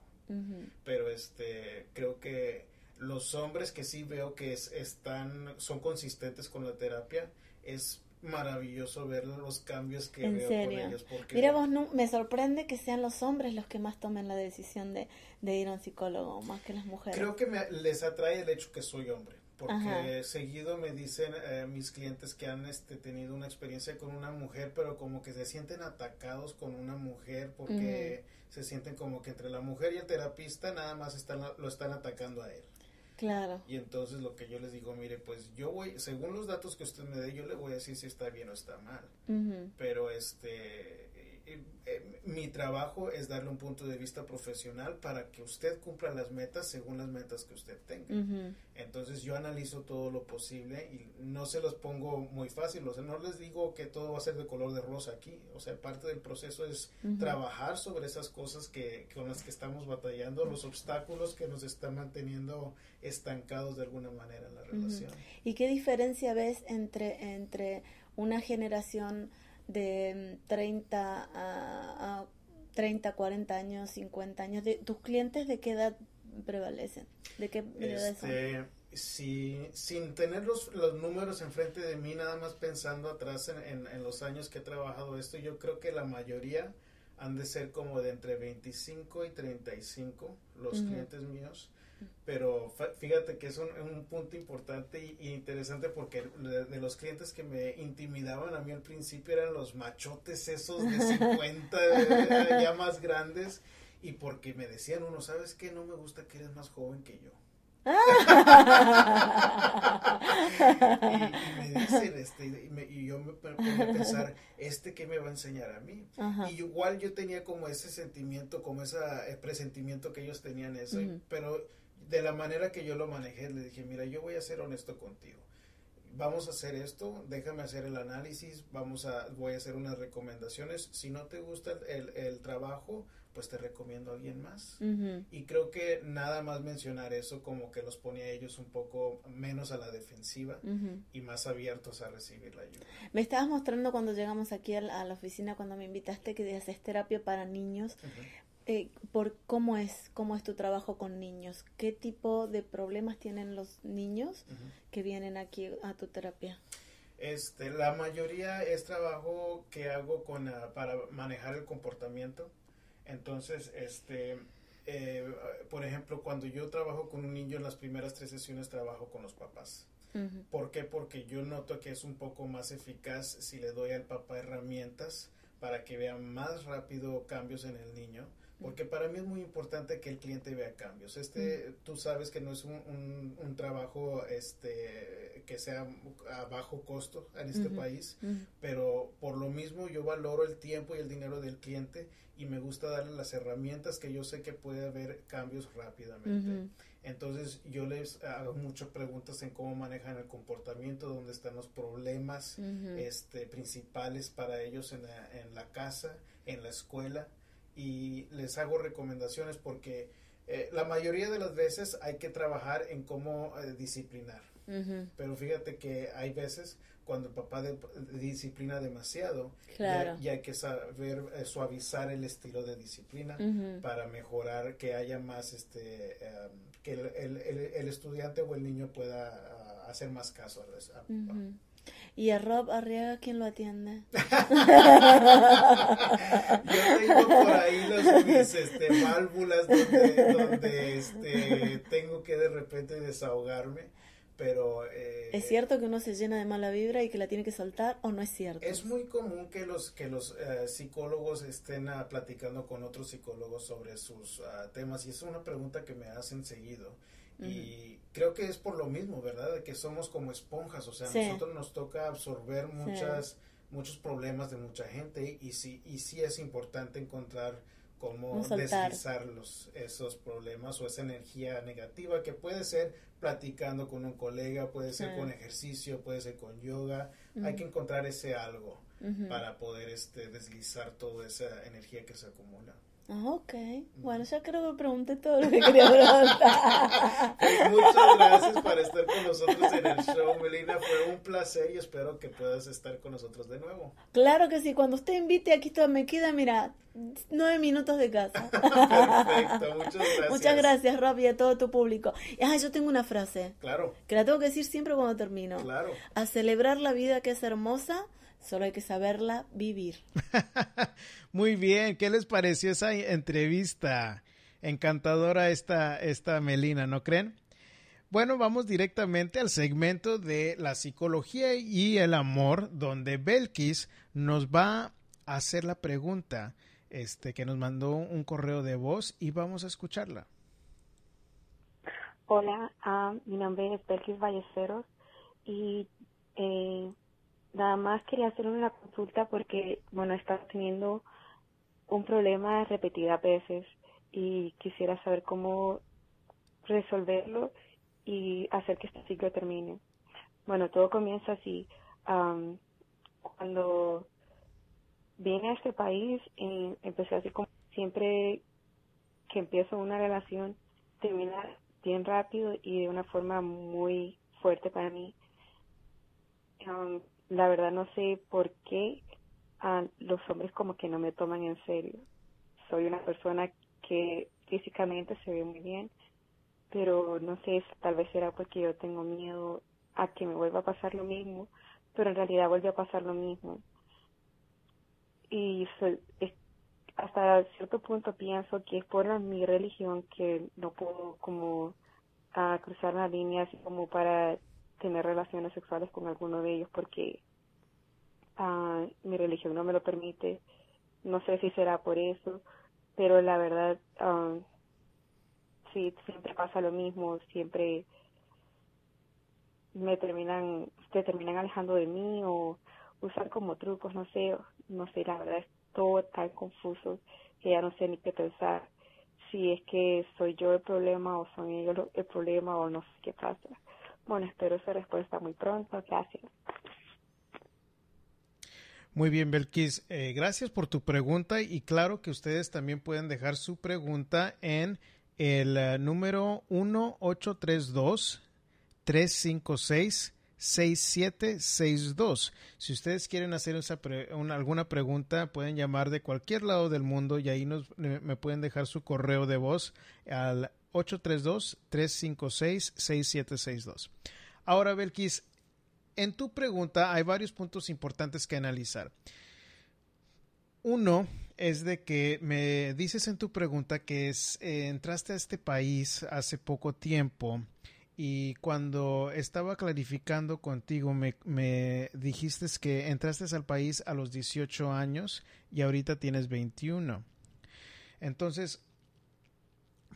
Pero este creo que los hombres que sí veo que están, son consistentes con la terapia, es maravilloso ver los cambios que ¿En veo serio? con ellos. Porque Mira vos, no, me sorprende que sean los hombres los que más tomen la decisión de, de ir a un psicólogo, más que las mujeres. creo que me, les atrae el hecho que soy hombre. Porque Ajá. seguido me dicen eh, mis clientes que han este, tenido una experiencia con una mujer, pero como que se sienten atacados con una mujer porque se sienten como que entre la mujer y el terapista nada más están, lo están atacando a él. Claro. Y entonces lo que yo les digo, mire, pues yo voy, según los datos que usted me dé, yo le voy a decir si está bien o está mal. Pero este, mi trabajo es darle un punto de vista profesional para que usted cumpla las metas según las metas que usted tenga. Entonces yo analizo todo lo posible y no se los pongo muy fácil, o sea, no les digo que todo va a ser de color de rosa aquí, o sea, parte del proceso es trabajar sobre esas cosas que con las que estamos batallando, los obstáculos que nos están manteniendo estancados de alguna manera en la relación. ¿Y qué diferencia ves entre, entre una generación de mm, 30 a, a 30, 40 años, 50 años? De, ¿Tus clientes de qué edad prevalecen? ¿De qué edad son? Este, si, sin tener los, los números enfrente de mí, nada más pensando atrás en, en- en los años que he trabajado esto, yo creo que la mayoría han de ser como de entre 25 y 35 los Ujú. clientes míos. Pero fíjate que es un, un punto importante y, y interesante porque de, los clientes que me intimidaban a mí al principio eran los machotes esos de 50 eh, ya más grandes y porque me decían uno, ¿sabes qué? No me gusta que eres más joven que yo. y, y me dicen, este, y, me- y yo me pongo a pensar, ¿este qué me va a enseñar a mí? Ajá. Y igual yo tenía como ese sentimiento, como ese eh, presentimiento que ellos tenían eso, pero de la manera que yo lo manejé, le dije, mira, yo voy a ser honesto contigo. Vamos a hacer esto, déjame hacer el análisis, vamos a, voy a hacer unas recomendaciones. Si no te gusta el, el trabajo, pues te recomiendo a alguien más. Y creo que nada más mencionar eso como que los ponía a ellos un poco menos a la defensiva y más abiertos a recibir la ayuda. Me estabas mostrando cuando llegamos aquí a la, a la oficina, cuando me invitaste, que haces terapia para niños. Eh, por cómo es cómo es tu trabajo con niños qué tipo de problemas tienen los niños que vienen aquí a tu terapia Este, la mayoría es trabajo que hago con ah, para manejar el comportamiento. Entonces, este, eh, por ejemplo, cuando yo trabajo con un niño en las primeras tres sesiones trabajo con los papás. ¿Por qué? Porque yo noto que es un poco más eficaz si le doy al papá herramientas para que vea más rápido cambios en el niño. Porque para mí es muy importante que el cliente vea cambios. Este, tú sabes que no es un, un- un trabajo este, que sea a bajo costo en este país, pero por lo mismo yo valoro el tiempo y el dinero del cliente y me gusta darle las herramientas que yo sé que puede haber cambios rápidamente. Entonces yo les hago muchas preguntas en cómo manejan el comportamiento, dónde están los problemas este, principales para ellos en la, en la casa, en la escuela y les hago recomendaciones porque eh, la mayoría de las veces hay que trabajar en cómo eh, disciplinar. Pero fíjate que hay veces cuando el papá de- disciplina demasiado, Claro. ya, hay que saber eh, suavizar el estilo de disciplina para mejorar, que haya más, este, em, que el, el- el- el estudiante o el niño pueda ah, hacer más caso a a- Ujú. Y a Rob Arriaga quién lo atiende Yo tengo por ahí los, mis este, válvulas donde, donde este, tengo que de repente desahogarme, pero... eh, es cierto que uno se llena de mala vibra y que la tiene que soltar o no es cierto Es muy común que los que los eh, psicólogos estén ah, platicando con otros psicólogos sobre sus ah, temas y es una pregunta que me hacen seguido y creo que es por lo mismo, ¿verdad? De que somos como esponjas, o sea, Sí. nosotros nos toca absorber muchas muchos problemas de mucha gente y sí y sí es importante encontrar cómo deslizar los, esos problemas o esa energía negativa que puede ser platicando con un colega, puede ser Sí. con ejercicio, puede ser con yoga, hay que encontrar ese algo para poder este deslizar toda esa energía que se acumula. Ah, ok. Bueno, ya creo que pregunté todo lo que quería preguntar. Muchas gracias por estar con nosotros en el show, Melina. Fue un placer y espero que puedas estar con nosotros de nuevo. Claro que sí. Cuando usted invite, aquí todo me queda, mira, nueve minutos de casa. Perfecto, muchas gracias. Muchas gracias, Rob, y a todo tu público. Ah, yo tengo una frase. Claro. Que la tengo que decir siempre cuando termino. Claro. A celebrar la vida que es hermosa Solo hay que saberla vivir. Muy bien, ¿qué les pareció esa entrevista? Encantadora esta, esta Melina, ¿no creen? Bueno, vamos directamente al segmento de la psicología y el amor, donde Belkis nos va a hacer la pregunta este, que nos mandó un correo de voz y vamos a escucharla. Hola, uh, mi nombre es Belkis Ballesteros y eh, Nada más quería hacer una consulta porque, bueno, estás teniendo un problema repetidas veces y quisiera saber cómo resolverlo y hacer que este ciclo termine. Bueno, todo comienza así. cuando vine a este país, y empecé así como siempre que empiezo una relación, termina bien rápido y de una forma muy fuerte para mí la verdad no sé por qué a los hombres como que no me toman en serio. Soy una persona que físicamente se ve muy bien, pero no sé, tal vez será porque yo tengo miedo a que me vuelva a pasar lo mismo, pero en realidad vuelve a pasar lo mismo. Y hasta cierto punto pienso que es por mi religión que no puedo como a cruzar la línea así como para tener relaciones sexuales con alguno de ellos porque uh, mi religión no me lo permite. No sé si será por eso, pero la verdad, um, sí, siempre pasa lo mismo, siempre me terminan, se terminan alejando de mí o usar como trucos, no sé, no sé, la verdad es todo tan confuso que ya no sé ni qué pensar si es que soy yo el problema o son ellos el problema o no sé qué pasa. Bueno, espero esa respuesta muy pronto. Gracias. Muy bien, Belkis. Eh, gracias por tu pregunta y claro que ustedes también pueden dejar su pregunta en el uh, número 1832 356 6762. Si ustedes quieren hacer esa una, alguna pregunta, pueden llamar de cualquier lado del mundo y ahí nos, me pueden dejar su correo de voz al 832-356-6762. Ahora, Belkis, en tu pregunta hay varios puntos importantes que analizar. Uno es de que me dices en tu pregunta que eh, entraste a este país hace poco tiempo y cuando estaba clarificando contigo me, me, dijiste que entraste al país a los 18 años y ahorita tienes 21. Entonces,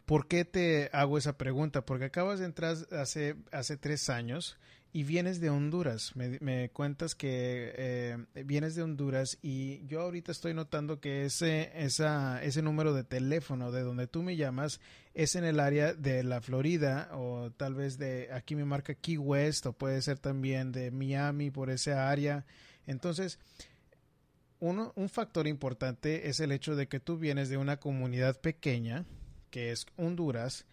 ¿Por qué te hago esa pregunta? Porque acabas de entrar hace, hace tres años y vienes de Honduras. Me, cuentas que eh, vienes de Honduras y yo ahorita estoy notando que ese, esa, ese número de teléfono de donde tú me llamas es en el área de la Florida o tal vez de aquí me marca Key West o puede ser también de Miami por esa área. Entonces, uno, un factor importante es el hecho de que tú vienes de una comunidad pequeña que es Honduras,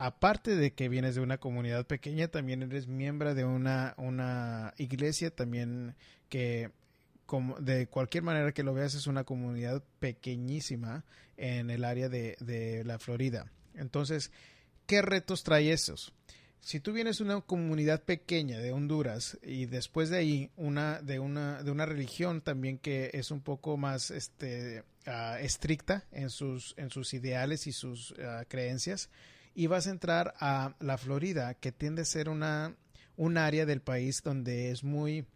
aparte de que vienes de una comunidad pequeña, también eres miembro de una, una iglesia también que como de cualquier manera que lo veas es una comunidad pequeñísima en el área de, de la Florida. Entonces, ¿qué retos trae esos? Si tú vienes de una comunidad pequeña de Honduras y después de ahí una de una de una religión también que es un poco más este Ah, estricta en sus, en sus ideales y sus ah, creencias y vas a entrar a la Florida, que tiende a ser una, un área del país donde es muy...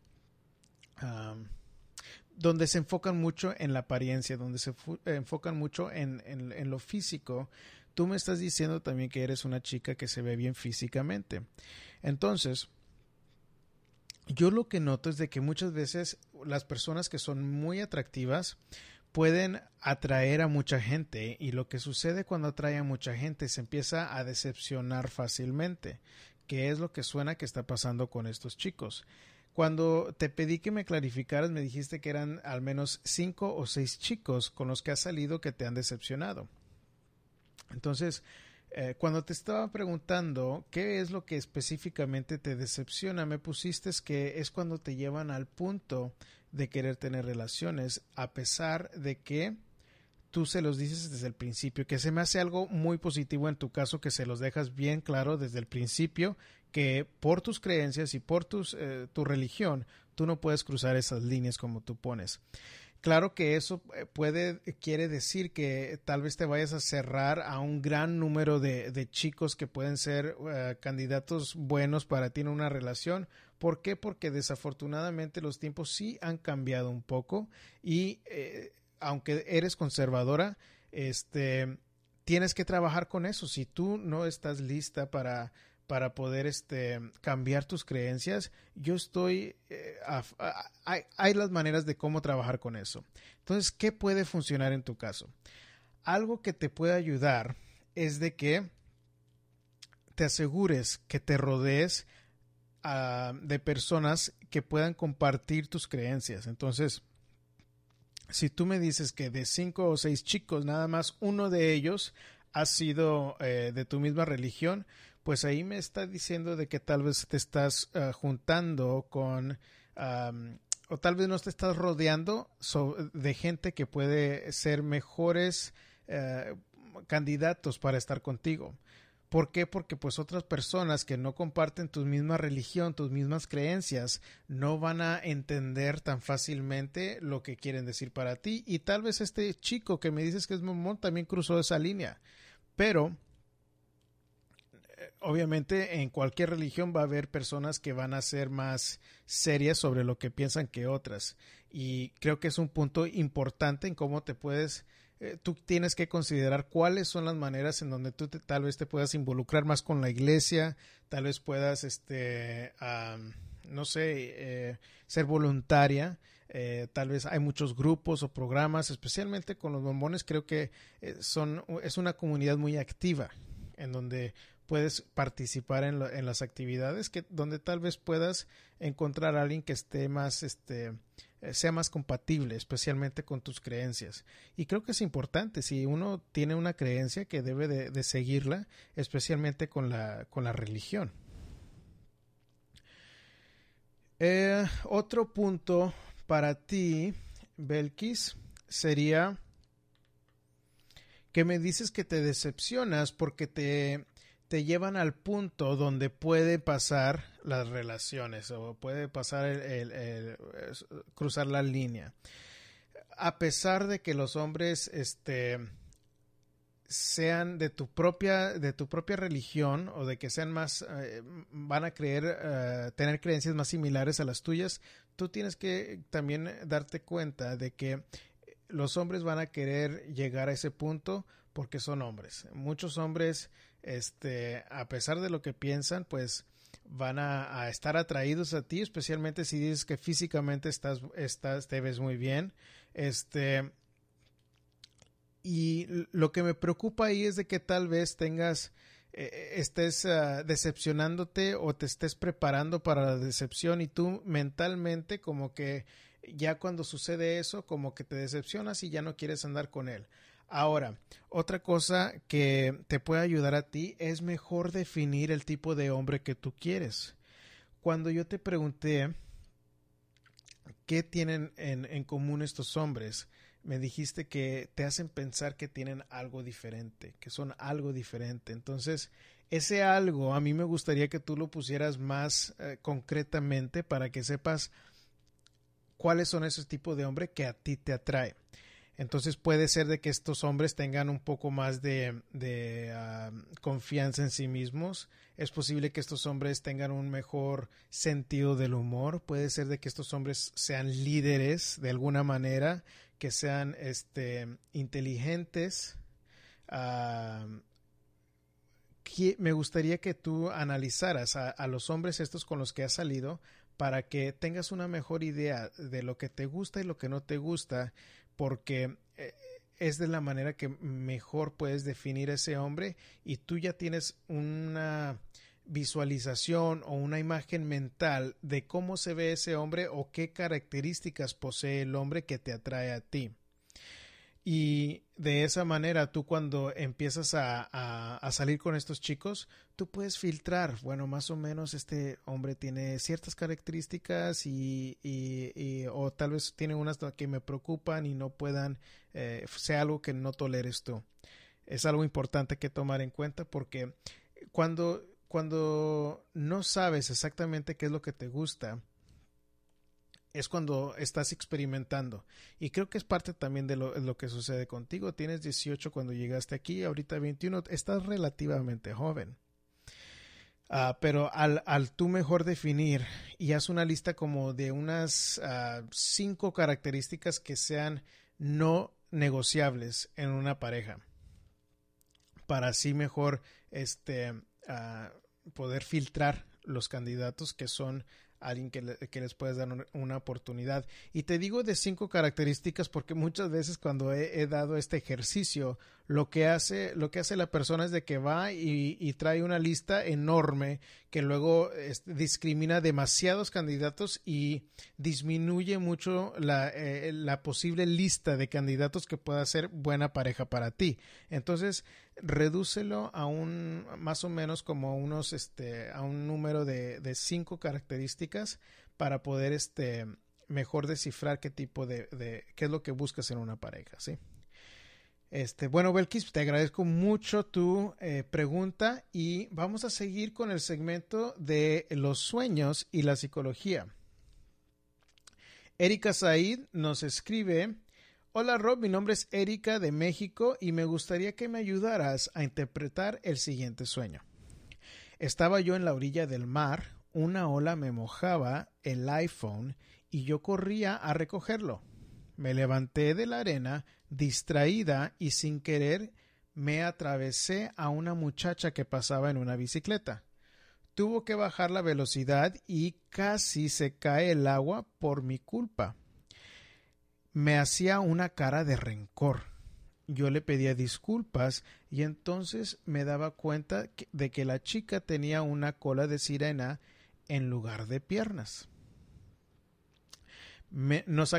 donde se enfocan mucho en la apariencia, donde se enfocan mucho en, en, lo físico. Tú me estás diciendo también que eres una chica que se ve bien físicamente. Entonces, yo lo que noto es de que muchas veces las personas que son muy atractivas pueden atraer a mucha gente y lo que sucede cuando atrae a mucha gente se empieza a decepcionar fácilmente, que es lo que suena que está pasando con estos chicos. Cuando te pedí que me clarificaras, me dijiste que eran al menos cinco o seis chicos con los que has salido que te han decepcionado. Entonces, eh, cuando te estaba preguntando qué es lo que específicamente te decepciona, me pusiste que es cuando te llevan al punto de querer tener relaciones, a pesar de que tú se los dices desde el principio, que se me hace algo muy positivo en tu caso, que se los dejas bien claro desde el principio, que por tus creencias y por tus, eh, tu religión, tú no puedes cruzar esas líneas como tú pones. Claro que eso eh, puede, quiere decir que tal vez te vayas a cerrar a un gran número de, de chicos que pueden ser eh, candidatos buenos para ti en una relación. ¿Por qué? Porque desafortunadamente los tiempos sí han cambiado un poco y eh, aunque eres conservadora, este, tienes que trabajar con eso. Si tú no estás lista para para poder este, cambiar tus creencias, yo estoy, eh, hay, hay, las maneras de cómo trabajar con eso. Entonces, ¿qué puede funcionar en tu caso? Algo que te puede ayudar es de que te asegures que te rodees de personas que puedan compartir tus creencias. Entonces, si tú me dices que de cinco o seis chicos, nada más uno de ellos ha sido eh, de tu misma religión, pues ahí me está diciendo de que tal vez te estás uh, juntando con o tal vez no te estás rodeando de gente que puede ser mejores uh, candidatos para estar contigo. ¿Por qué? Porque pues otras personas que no comparten tu misma religión, tus mismas creencias, no van a entender tan fácilmente lo que quieren decir para ti. Y tal vez este chico que me dices que es mamón también cruzó esa línea. Pero obviamente en cualquier religión va a haber personas que van a ser más serias sobre lo que piensan que otras. Y creo que es un punto importante en cómo te puedes, eh, tú tienes que considerar cuáles son las maneras en donde tú te, tal vez te puedas involucrar más con la iglesia, tal vez puedas, este, no sé, eh, ser voluntaria. Eh, tal vez hay muchos grupos o programas, especialmente con los bombones, creo que son, es una comunidad muy activa en donde puedes participar en, lo, en, las actividades que donde tal vez puedas encontrar a alguien que esté más este sea más compatible especialmente con tus creencias. Y creo que es importante si uno tiene una creencia que debe de, de seguirla especialmente con la con la religión. Eh, otro punto para ti Belkis sería que me dices que te decepcionas porque te te llevan al punto donde puede pasar las relaciones o puede pasar el, cruzar la línea. A pesar de que los hombres este, sean de tu propia de tu propia religión o de que sean más eh, van a creer uh, tener creencias más similares a las tuyas, tú tienes que también darte cuenta de que los hombres van a querer llegar a ese punto porque son hombres. Muchos hombres este, a pesar de lo que piensan, pues van a, estar atraídos a ti, especialmente si dices que físicamente estás, estás, te ves muy bien. Este, y lo que me preocupa ahí es de que tal vez tengas, eh, estés uh, decepcionándote o te estés preparando para la decepción y tú mentalmente como que ya cuando sucede eso, como que te decepcionas y ya no quieres andar con él. Ahora, otra cosa que te puede ayudar a ti es mejor definir el tipo de hombre que tú quieres. Cuando yo te pregunté qué tienen en, común estos hombres, me dijiste que te hacen pensar que tienen algo diferente, que son algo diferente. Entonces, ese algo a mí me gustaría que tú lo pusieras más eh, concretamente para que sepas cuáles son esos tipos de hombre que a ti te atrae. Entonces puede ser de que estos hombres tengan un poco más de, uh, confianza en sí mismos. Es posible que estos hombres tengan un mejor sentido del humor. Puede ser de que estos hombres sean líderes de alguna manera, que sean este, inteligentes. Uh, me gustaría que tú analizaras a, a los hombres estos con los que has salido para que tengas una mejor idea de lo que te gusta y lo que no te gusta porque eh, es de la manera que mejor puedes definir ese hombre y tú ya tienes una visualización o una imagen mental de cómo se ve ese hombre o qué características posee el hombre que te atrae a ti. Y de esa manera tú cuando empiezas a, a, salir con estos chicos, tú puedes filtrar, bueno, más o menos este hombre tiene ciertas características y, y, o tal vez tiene unas que me preocupan y no puedan, eh, sea algo que no toleres tú. Es algo importante que tomar en cuenta porque cuando, cuando no sabes exactamente qué es lo que te gusta, es cuando estás experimentando. Y creo que es parte también de lo, que sucede contigo. Tienes 18 cuando llegaste aquí, ahorita 21, estás relativamente joven. Ah, pero al, al, tú mejor definir y haz una lista como de unas uh, cinco características que sean no negociables en una pareja para así mejor este uh, poder filtrar los candidatos que son alguien que, les puedes dar una oportunidad. Y te digo de cinco características porque muchas veces cuando he, dado este ejercicio, lo que hace, lo que hace la persona es de que va y, trae una lista enorme que luego discrimina demasiados candidatos y disminuye mucho eh, la posible lista de candidatos que pueda ser buena pareja para ti. Entonces, redúcelo a un más o menos como unos este a un número de, de cinco características para poder este mejor descifrar qué tipo de, de, qué es lo que buscas en una pareja, ¿sí? Este, bueno, Belkis, te agradezco mucho tu eh, pregunta y vamos a seguir con el segmento de los sueños y la psicología. Erika Said nos escribe Hola Rob, mi nombre es Erika de México y me gustaría que me ayudaras a interpretar el siguiente sueño. Estaba yo en la orilla del mar, una ola me mojaba el iPhone y yo corría a recogerlo. Me levanté de la arena, distraída y sin querer me atravesé a una muchacha que pasaba en una bicicleta. Tuvo que bajar la velocidad y casi se cae el agua por mi culpa me hacía una cara de rencor. Yo le pedía disculpas y entonces me daba cuenta de que la chica tenía una cola de sirena en lugar de piernas. nos,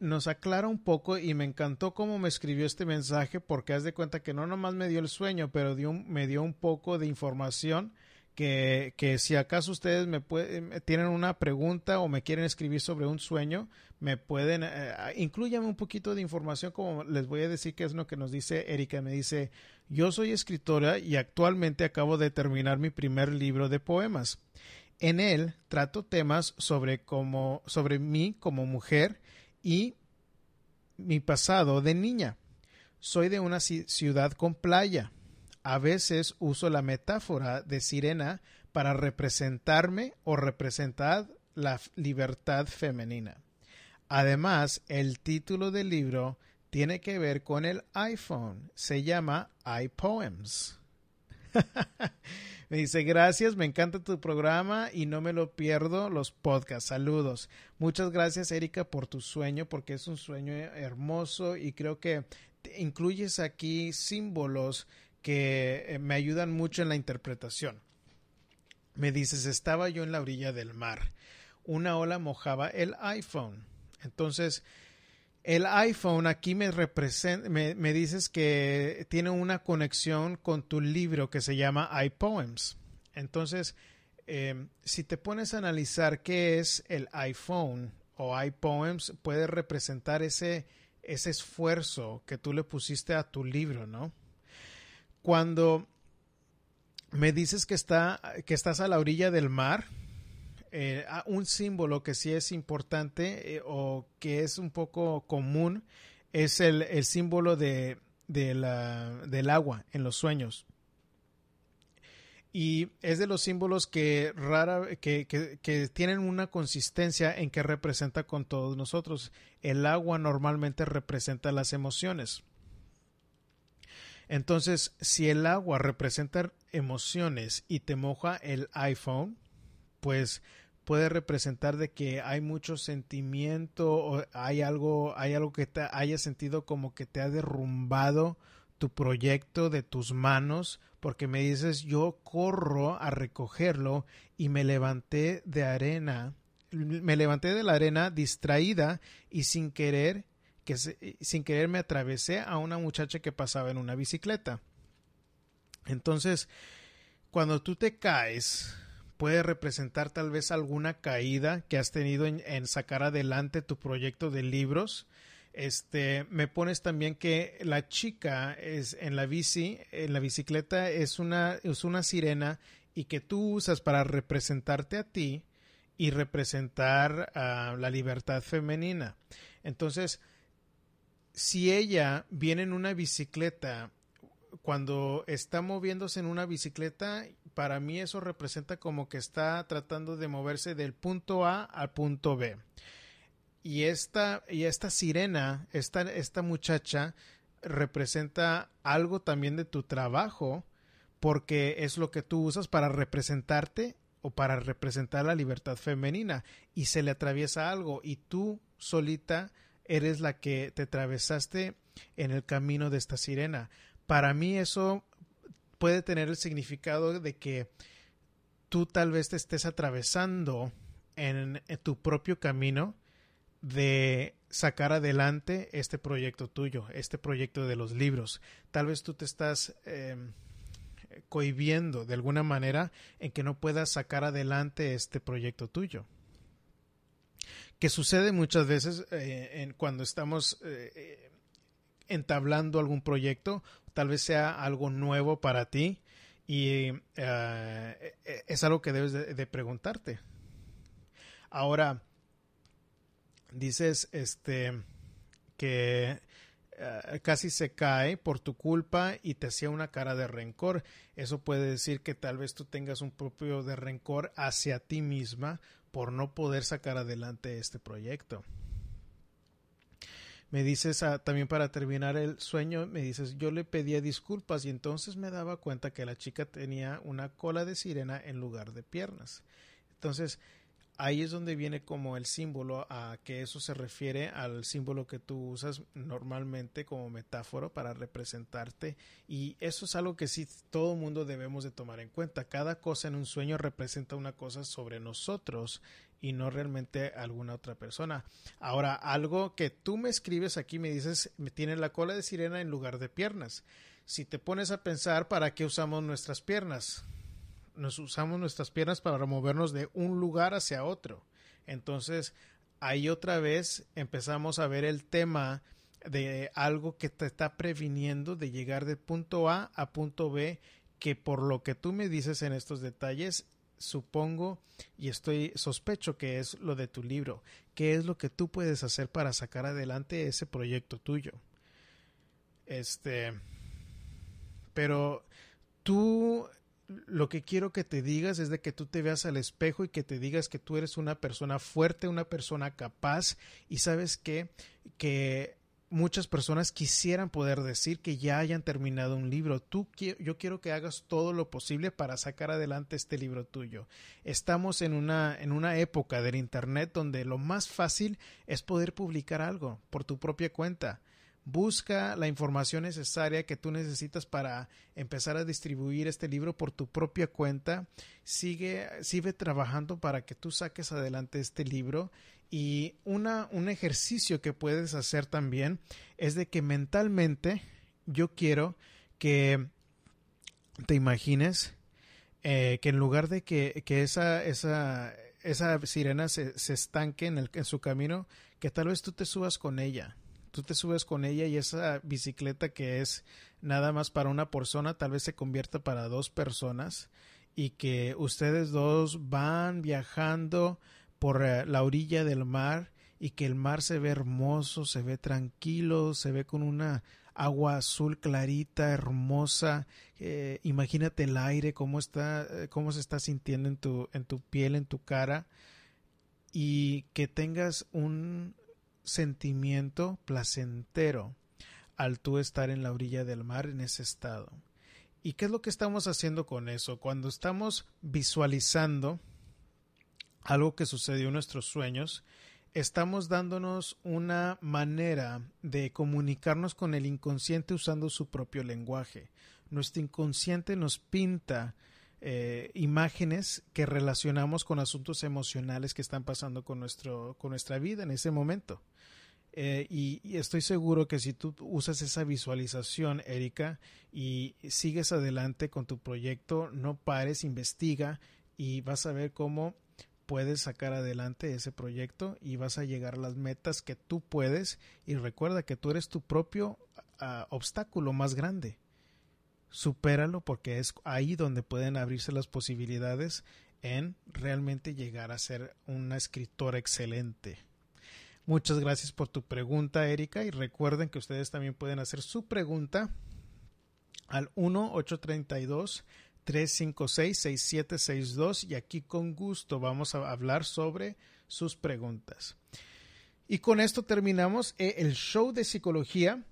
nos aclara un poco y me encantó cómo me escribió este mensaje porque haz de cuenta que no nomás me dio el sueño, pero me dio un poco de información que, que si acaso ustedes me pueden, tienen una pregunta o me quieren escribir sobre un sueño, me pueden, eh, incluyan un poquito de información como les voy a decir qué es lo que nos dice Erika. Me dice, yo soy escritora y actualmente acabo de terminar mi primer libro de poemas. En él trato temas sobre, como, sobre mí como mujer y mi pasado de niña. Soy de una ciudad con playa a veces uso la metáfora de sirena para representarme o representar la libertad femenina. Además, el título del libro tiene que ver con el iPhone. Se llama iPoems. me dice, gracias, me encanta tu programa y no me lo pierdo los podcasts. Saludos. Muchas gracias, Erika, por tu sueño, porque es un sueño hermoso y creo que incluyes aquí símbolos que eh, me ayudan mucho en la interpretación. Me dices, estaba yo en la orilla del mar. Una ola mojaba el iPhone. Entonces, el iPhone aquí me, representa, me, dices que tiene una conexión con tu libro que se llama iPoems. Entonces, em, si te pones a analizar qué es el iPhone o iPoems, puede representar ese, ese esfuerzo que tú le pusiste a tu libro, ¿no? Cuando me dices que, está, que estás a la orilla del mar, eh, un símbolo que sí es importante eh, o que es un poco común es el, el símbolo de, del agua en los sueños. Y es de los símbolos que rara que, que, tienen una consistencia en que representa con todos nosotros. El agua normalmente representa las emociones. Entonces, si el agua representa emociones y te moja el iPhone, pues puede representar de que hay mucho sentimiento o hay algo, hay algo que te haya sentido como que te ha derrumbado tu proyecto de tus manos porque me dices yo corro a recogerlo y me levanté de arena me levanté de la arena distraída y sin querer que sin querer me atravesé a una muchacha que pasaba en una bicicleta entonces cuando tú te caes puede representar tal vez alguna caída que has tenido en, sacar adelante tu proyecto de libros. Este, me pones también que la chica es en la bici, en la bicicleta es una, es una sirena y que tú usas para representarte a ti y representar a la libertad femenina. Entonces, si ella viene en una bicicleta cuando está moviéndose en una bicicleta, para mí eso representa como que está tratando de moverse del punto A al punto B. Y esta, y esta sirena, esta, esta muchacha, representa algo también de tu trabajo, porque es lo que tú usas para representarte o para representar la libertad femenina. Y se le atraviesa algo, y tú solita eres la que te atravesaste en el camino de esta sirena para mí eso puede tener el significado de que tú tal vez te estés atravesando en, tu propio camino de sacar adelante este proyecto tuyo, este proyecto de los libros. Tal vez tú te estás em, cohibiendo de alguna manera en que no puedas sacar adelante este proyecto tuyo. Que sucede muchas veces eh, en, cuando estamos eh, entablando algún proyecto tal vez sea algo nuevo para ti y eh, es algo que debes de, preguntarte. Ahora, dices este que casi se cae por tu culpa y te hacía una cara de rencor. Eso puede decir que tal vez tú tengas un propio de rencor hacia ti misma por no poder sacar adelante este proyecto me dices ah, también para terminar el sueño, me dices, yo le pedía disculpas y entonces me daba cuenta que la chica tenía una cola de sirena en lugar de piernas. Entonces, ahí es donde viene como el símbolo a que eso se refiere al símbolo que tú usas normalmente como metáfora para representarte y eso es algo que sí todo mundo debemos de tomar en cuenta. Cada cosa en un sueño representa una cosa sobre nosotros y no realmente alguna otra persona. Ahora, algo que tú me escribes aquí me dices, me tiene la cola de sirena en lugar de piernas. Si te pones a pensar, ¿para qué usamos nuestras piernas? Nos usamos nuestras piernas para movernos de un lugar hacia otro. Entonces, ahí otra vez empezamos a ver el tema de algo que te está previniendo de llegar de punto A a punto B, que por lo que tú me dices en estos detalles supongo y estoy sospecho que es lo de tu libro. ¿Qué es lo que tú puedes hacer para sacar adelante ese proyecto tuyo? Este, pero tú lo que quiero que te digas es de que tú te veas al espejo y que te digas que tú eres una persona fuerte, una persona capaz y sabes que que muchas personas quisieran poder decir que ya hayan terminado un libro. Tú, yo quiero que hagas todo lo posible para sacar adelante este libro tuyo. Estamos en una, en una época del Internet donde lo más fácil es poder publicar algo por tu propia cuenta. Busca la información necesaria que tú necesitas para empezar a distribuir este libro por tu propia cuenta. Sigue, sigue trabajando para que tú saques adelante este libro y una, un ejercicio que puedes hacer también es de que mentalmente yo quiero que te imagines eh, que en lugar de que, que esa, esa, esa sirena se, se estanque en, el, en su camino, que tal vez tú te subas con ella. Tú te subes con ella y esa bicicleta que es nada más para una persona, tal vez se convierta para dos personas y que ustedes dos van viajando por eh, la orilla del mar y que el mar se ve hermoso, se ve tranquilo, se ve con una agua azul clarita, hermosa. Eh, imagínate el aire, cómo está, eh, cómo se está sintiendo en tu, en tu piel, en tu cara. Y que tengas un sentimiento placentero al tú estar en la orilla del mar en ese estado. ¿Y qué es lo que estamos haciendo con eso? Cuando estamos visualizando algo que sucedió en nuestros sueños, estamos dándonos una manera de comunicarnos con el inconsciente usando su propio lenguaje. Nuestro inconsciente nos pinta eh, imágenes que relacionamos con asuntos emocionales que están pasando con, nuestro, con nuestra vida en ese momento. Eh, y, estoy seguro que si tú usas esa visualización, Erika, y sigues adelante con tu proyecto, no pares, investiga y vas a ver cómo puedes sacar adelante ese proyecto y vas a llegar a las metas que tú puedes y recuerda que tú eres tu propio ah, obstáculo más grande. Supéralo porque es ahí donde pueden abrirse las posibilidades en realmente llegar a ser una escritora excelente. Muchas gracias por tu pregunta, Erika, y recuerden que ustedes también pueden hacer su pregunta al 1 832 356-6762 y aquí con gusto vamos a hablar sobre sus preguntas. Y con esto terminamos eh, el show de psicología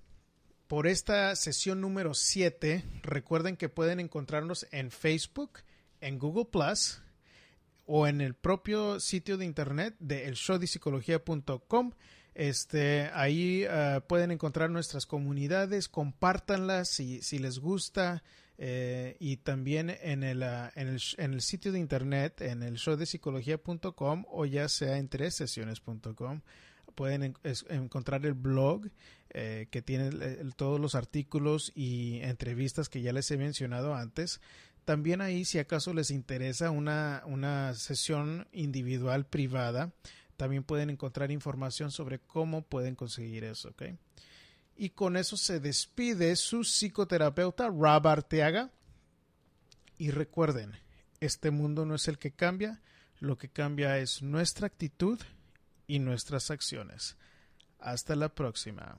por esta sesión número 7. Recuerden que pueden encontrarnos en Facebook, en Google Plus o en el propio sitio de internet de elshowdepsicología.com. Este, ahí uh, pueden encontrar nuestras comunidades, compártanlas si, si les gusta, eh, y también en el, ah, en, el, en el, sitio de internet, en el show de psicología.com o ya sea en tres sesiones.com pueden encontrar el blog eh, que tiene todos los artículos y entrevistas que ya les he mencionado antes. También ahí, si acaso les interesa una, una sesión individual privada, también pueden encontrar información sobre cómo pueden conseguir eso. Y con eso se despide su psicoterapeuta Rob Arteaga. Y recuerden, este mundo no es el que cambia, lo que cambia es nuestra actitud y nuestras acciones. Hasta la próxima.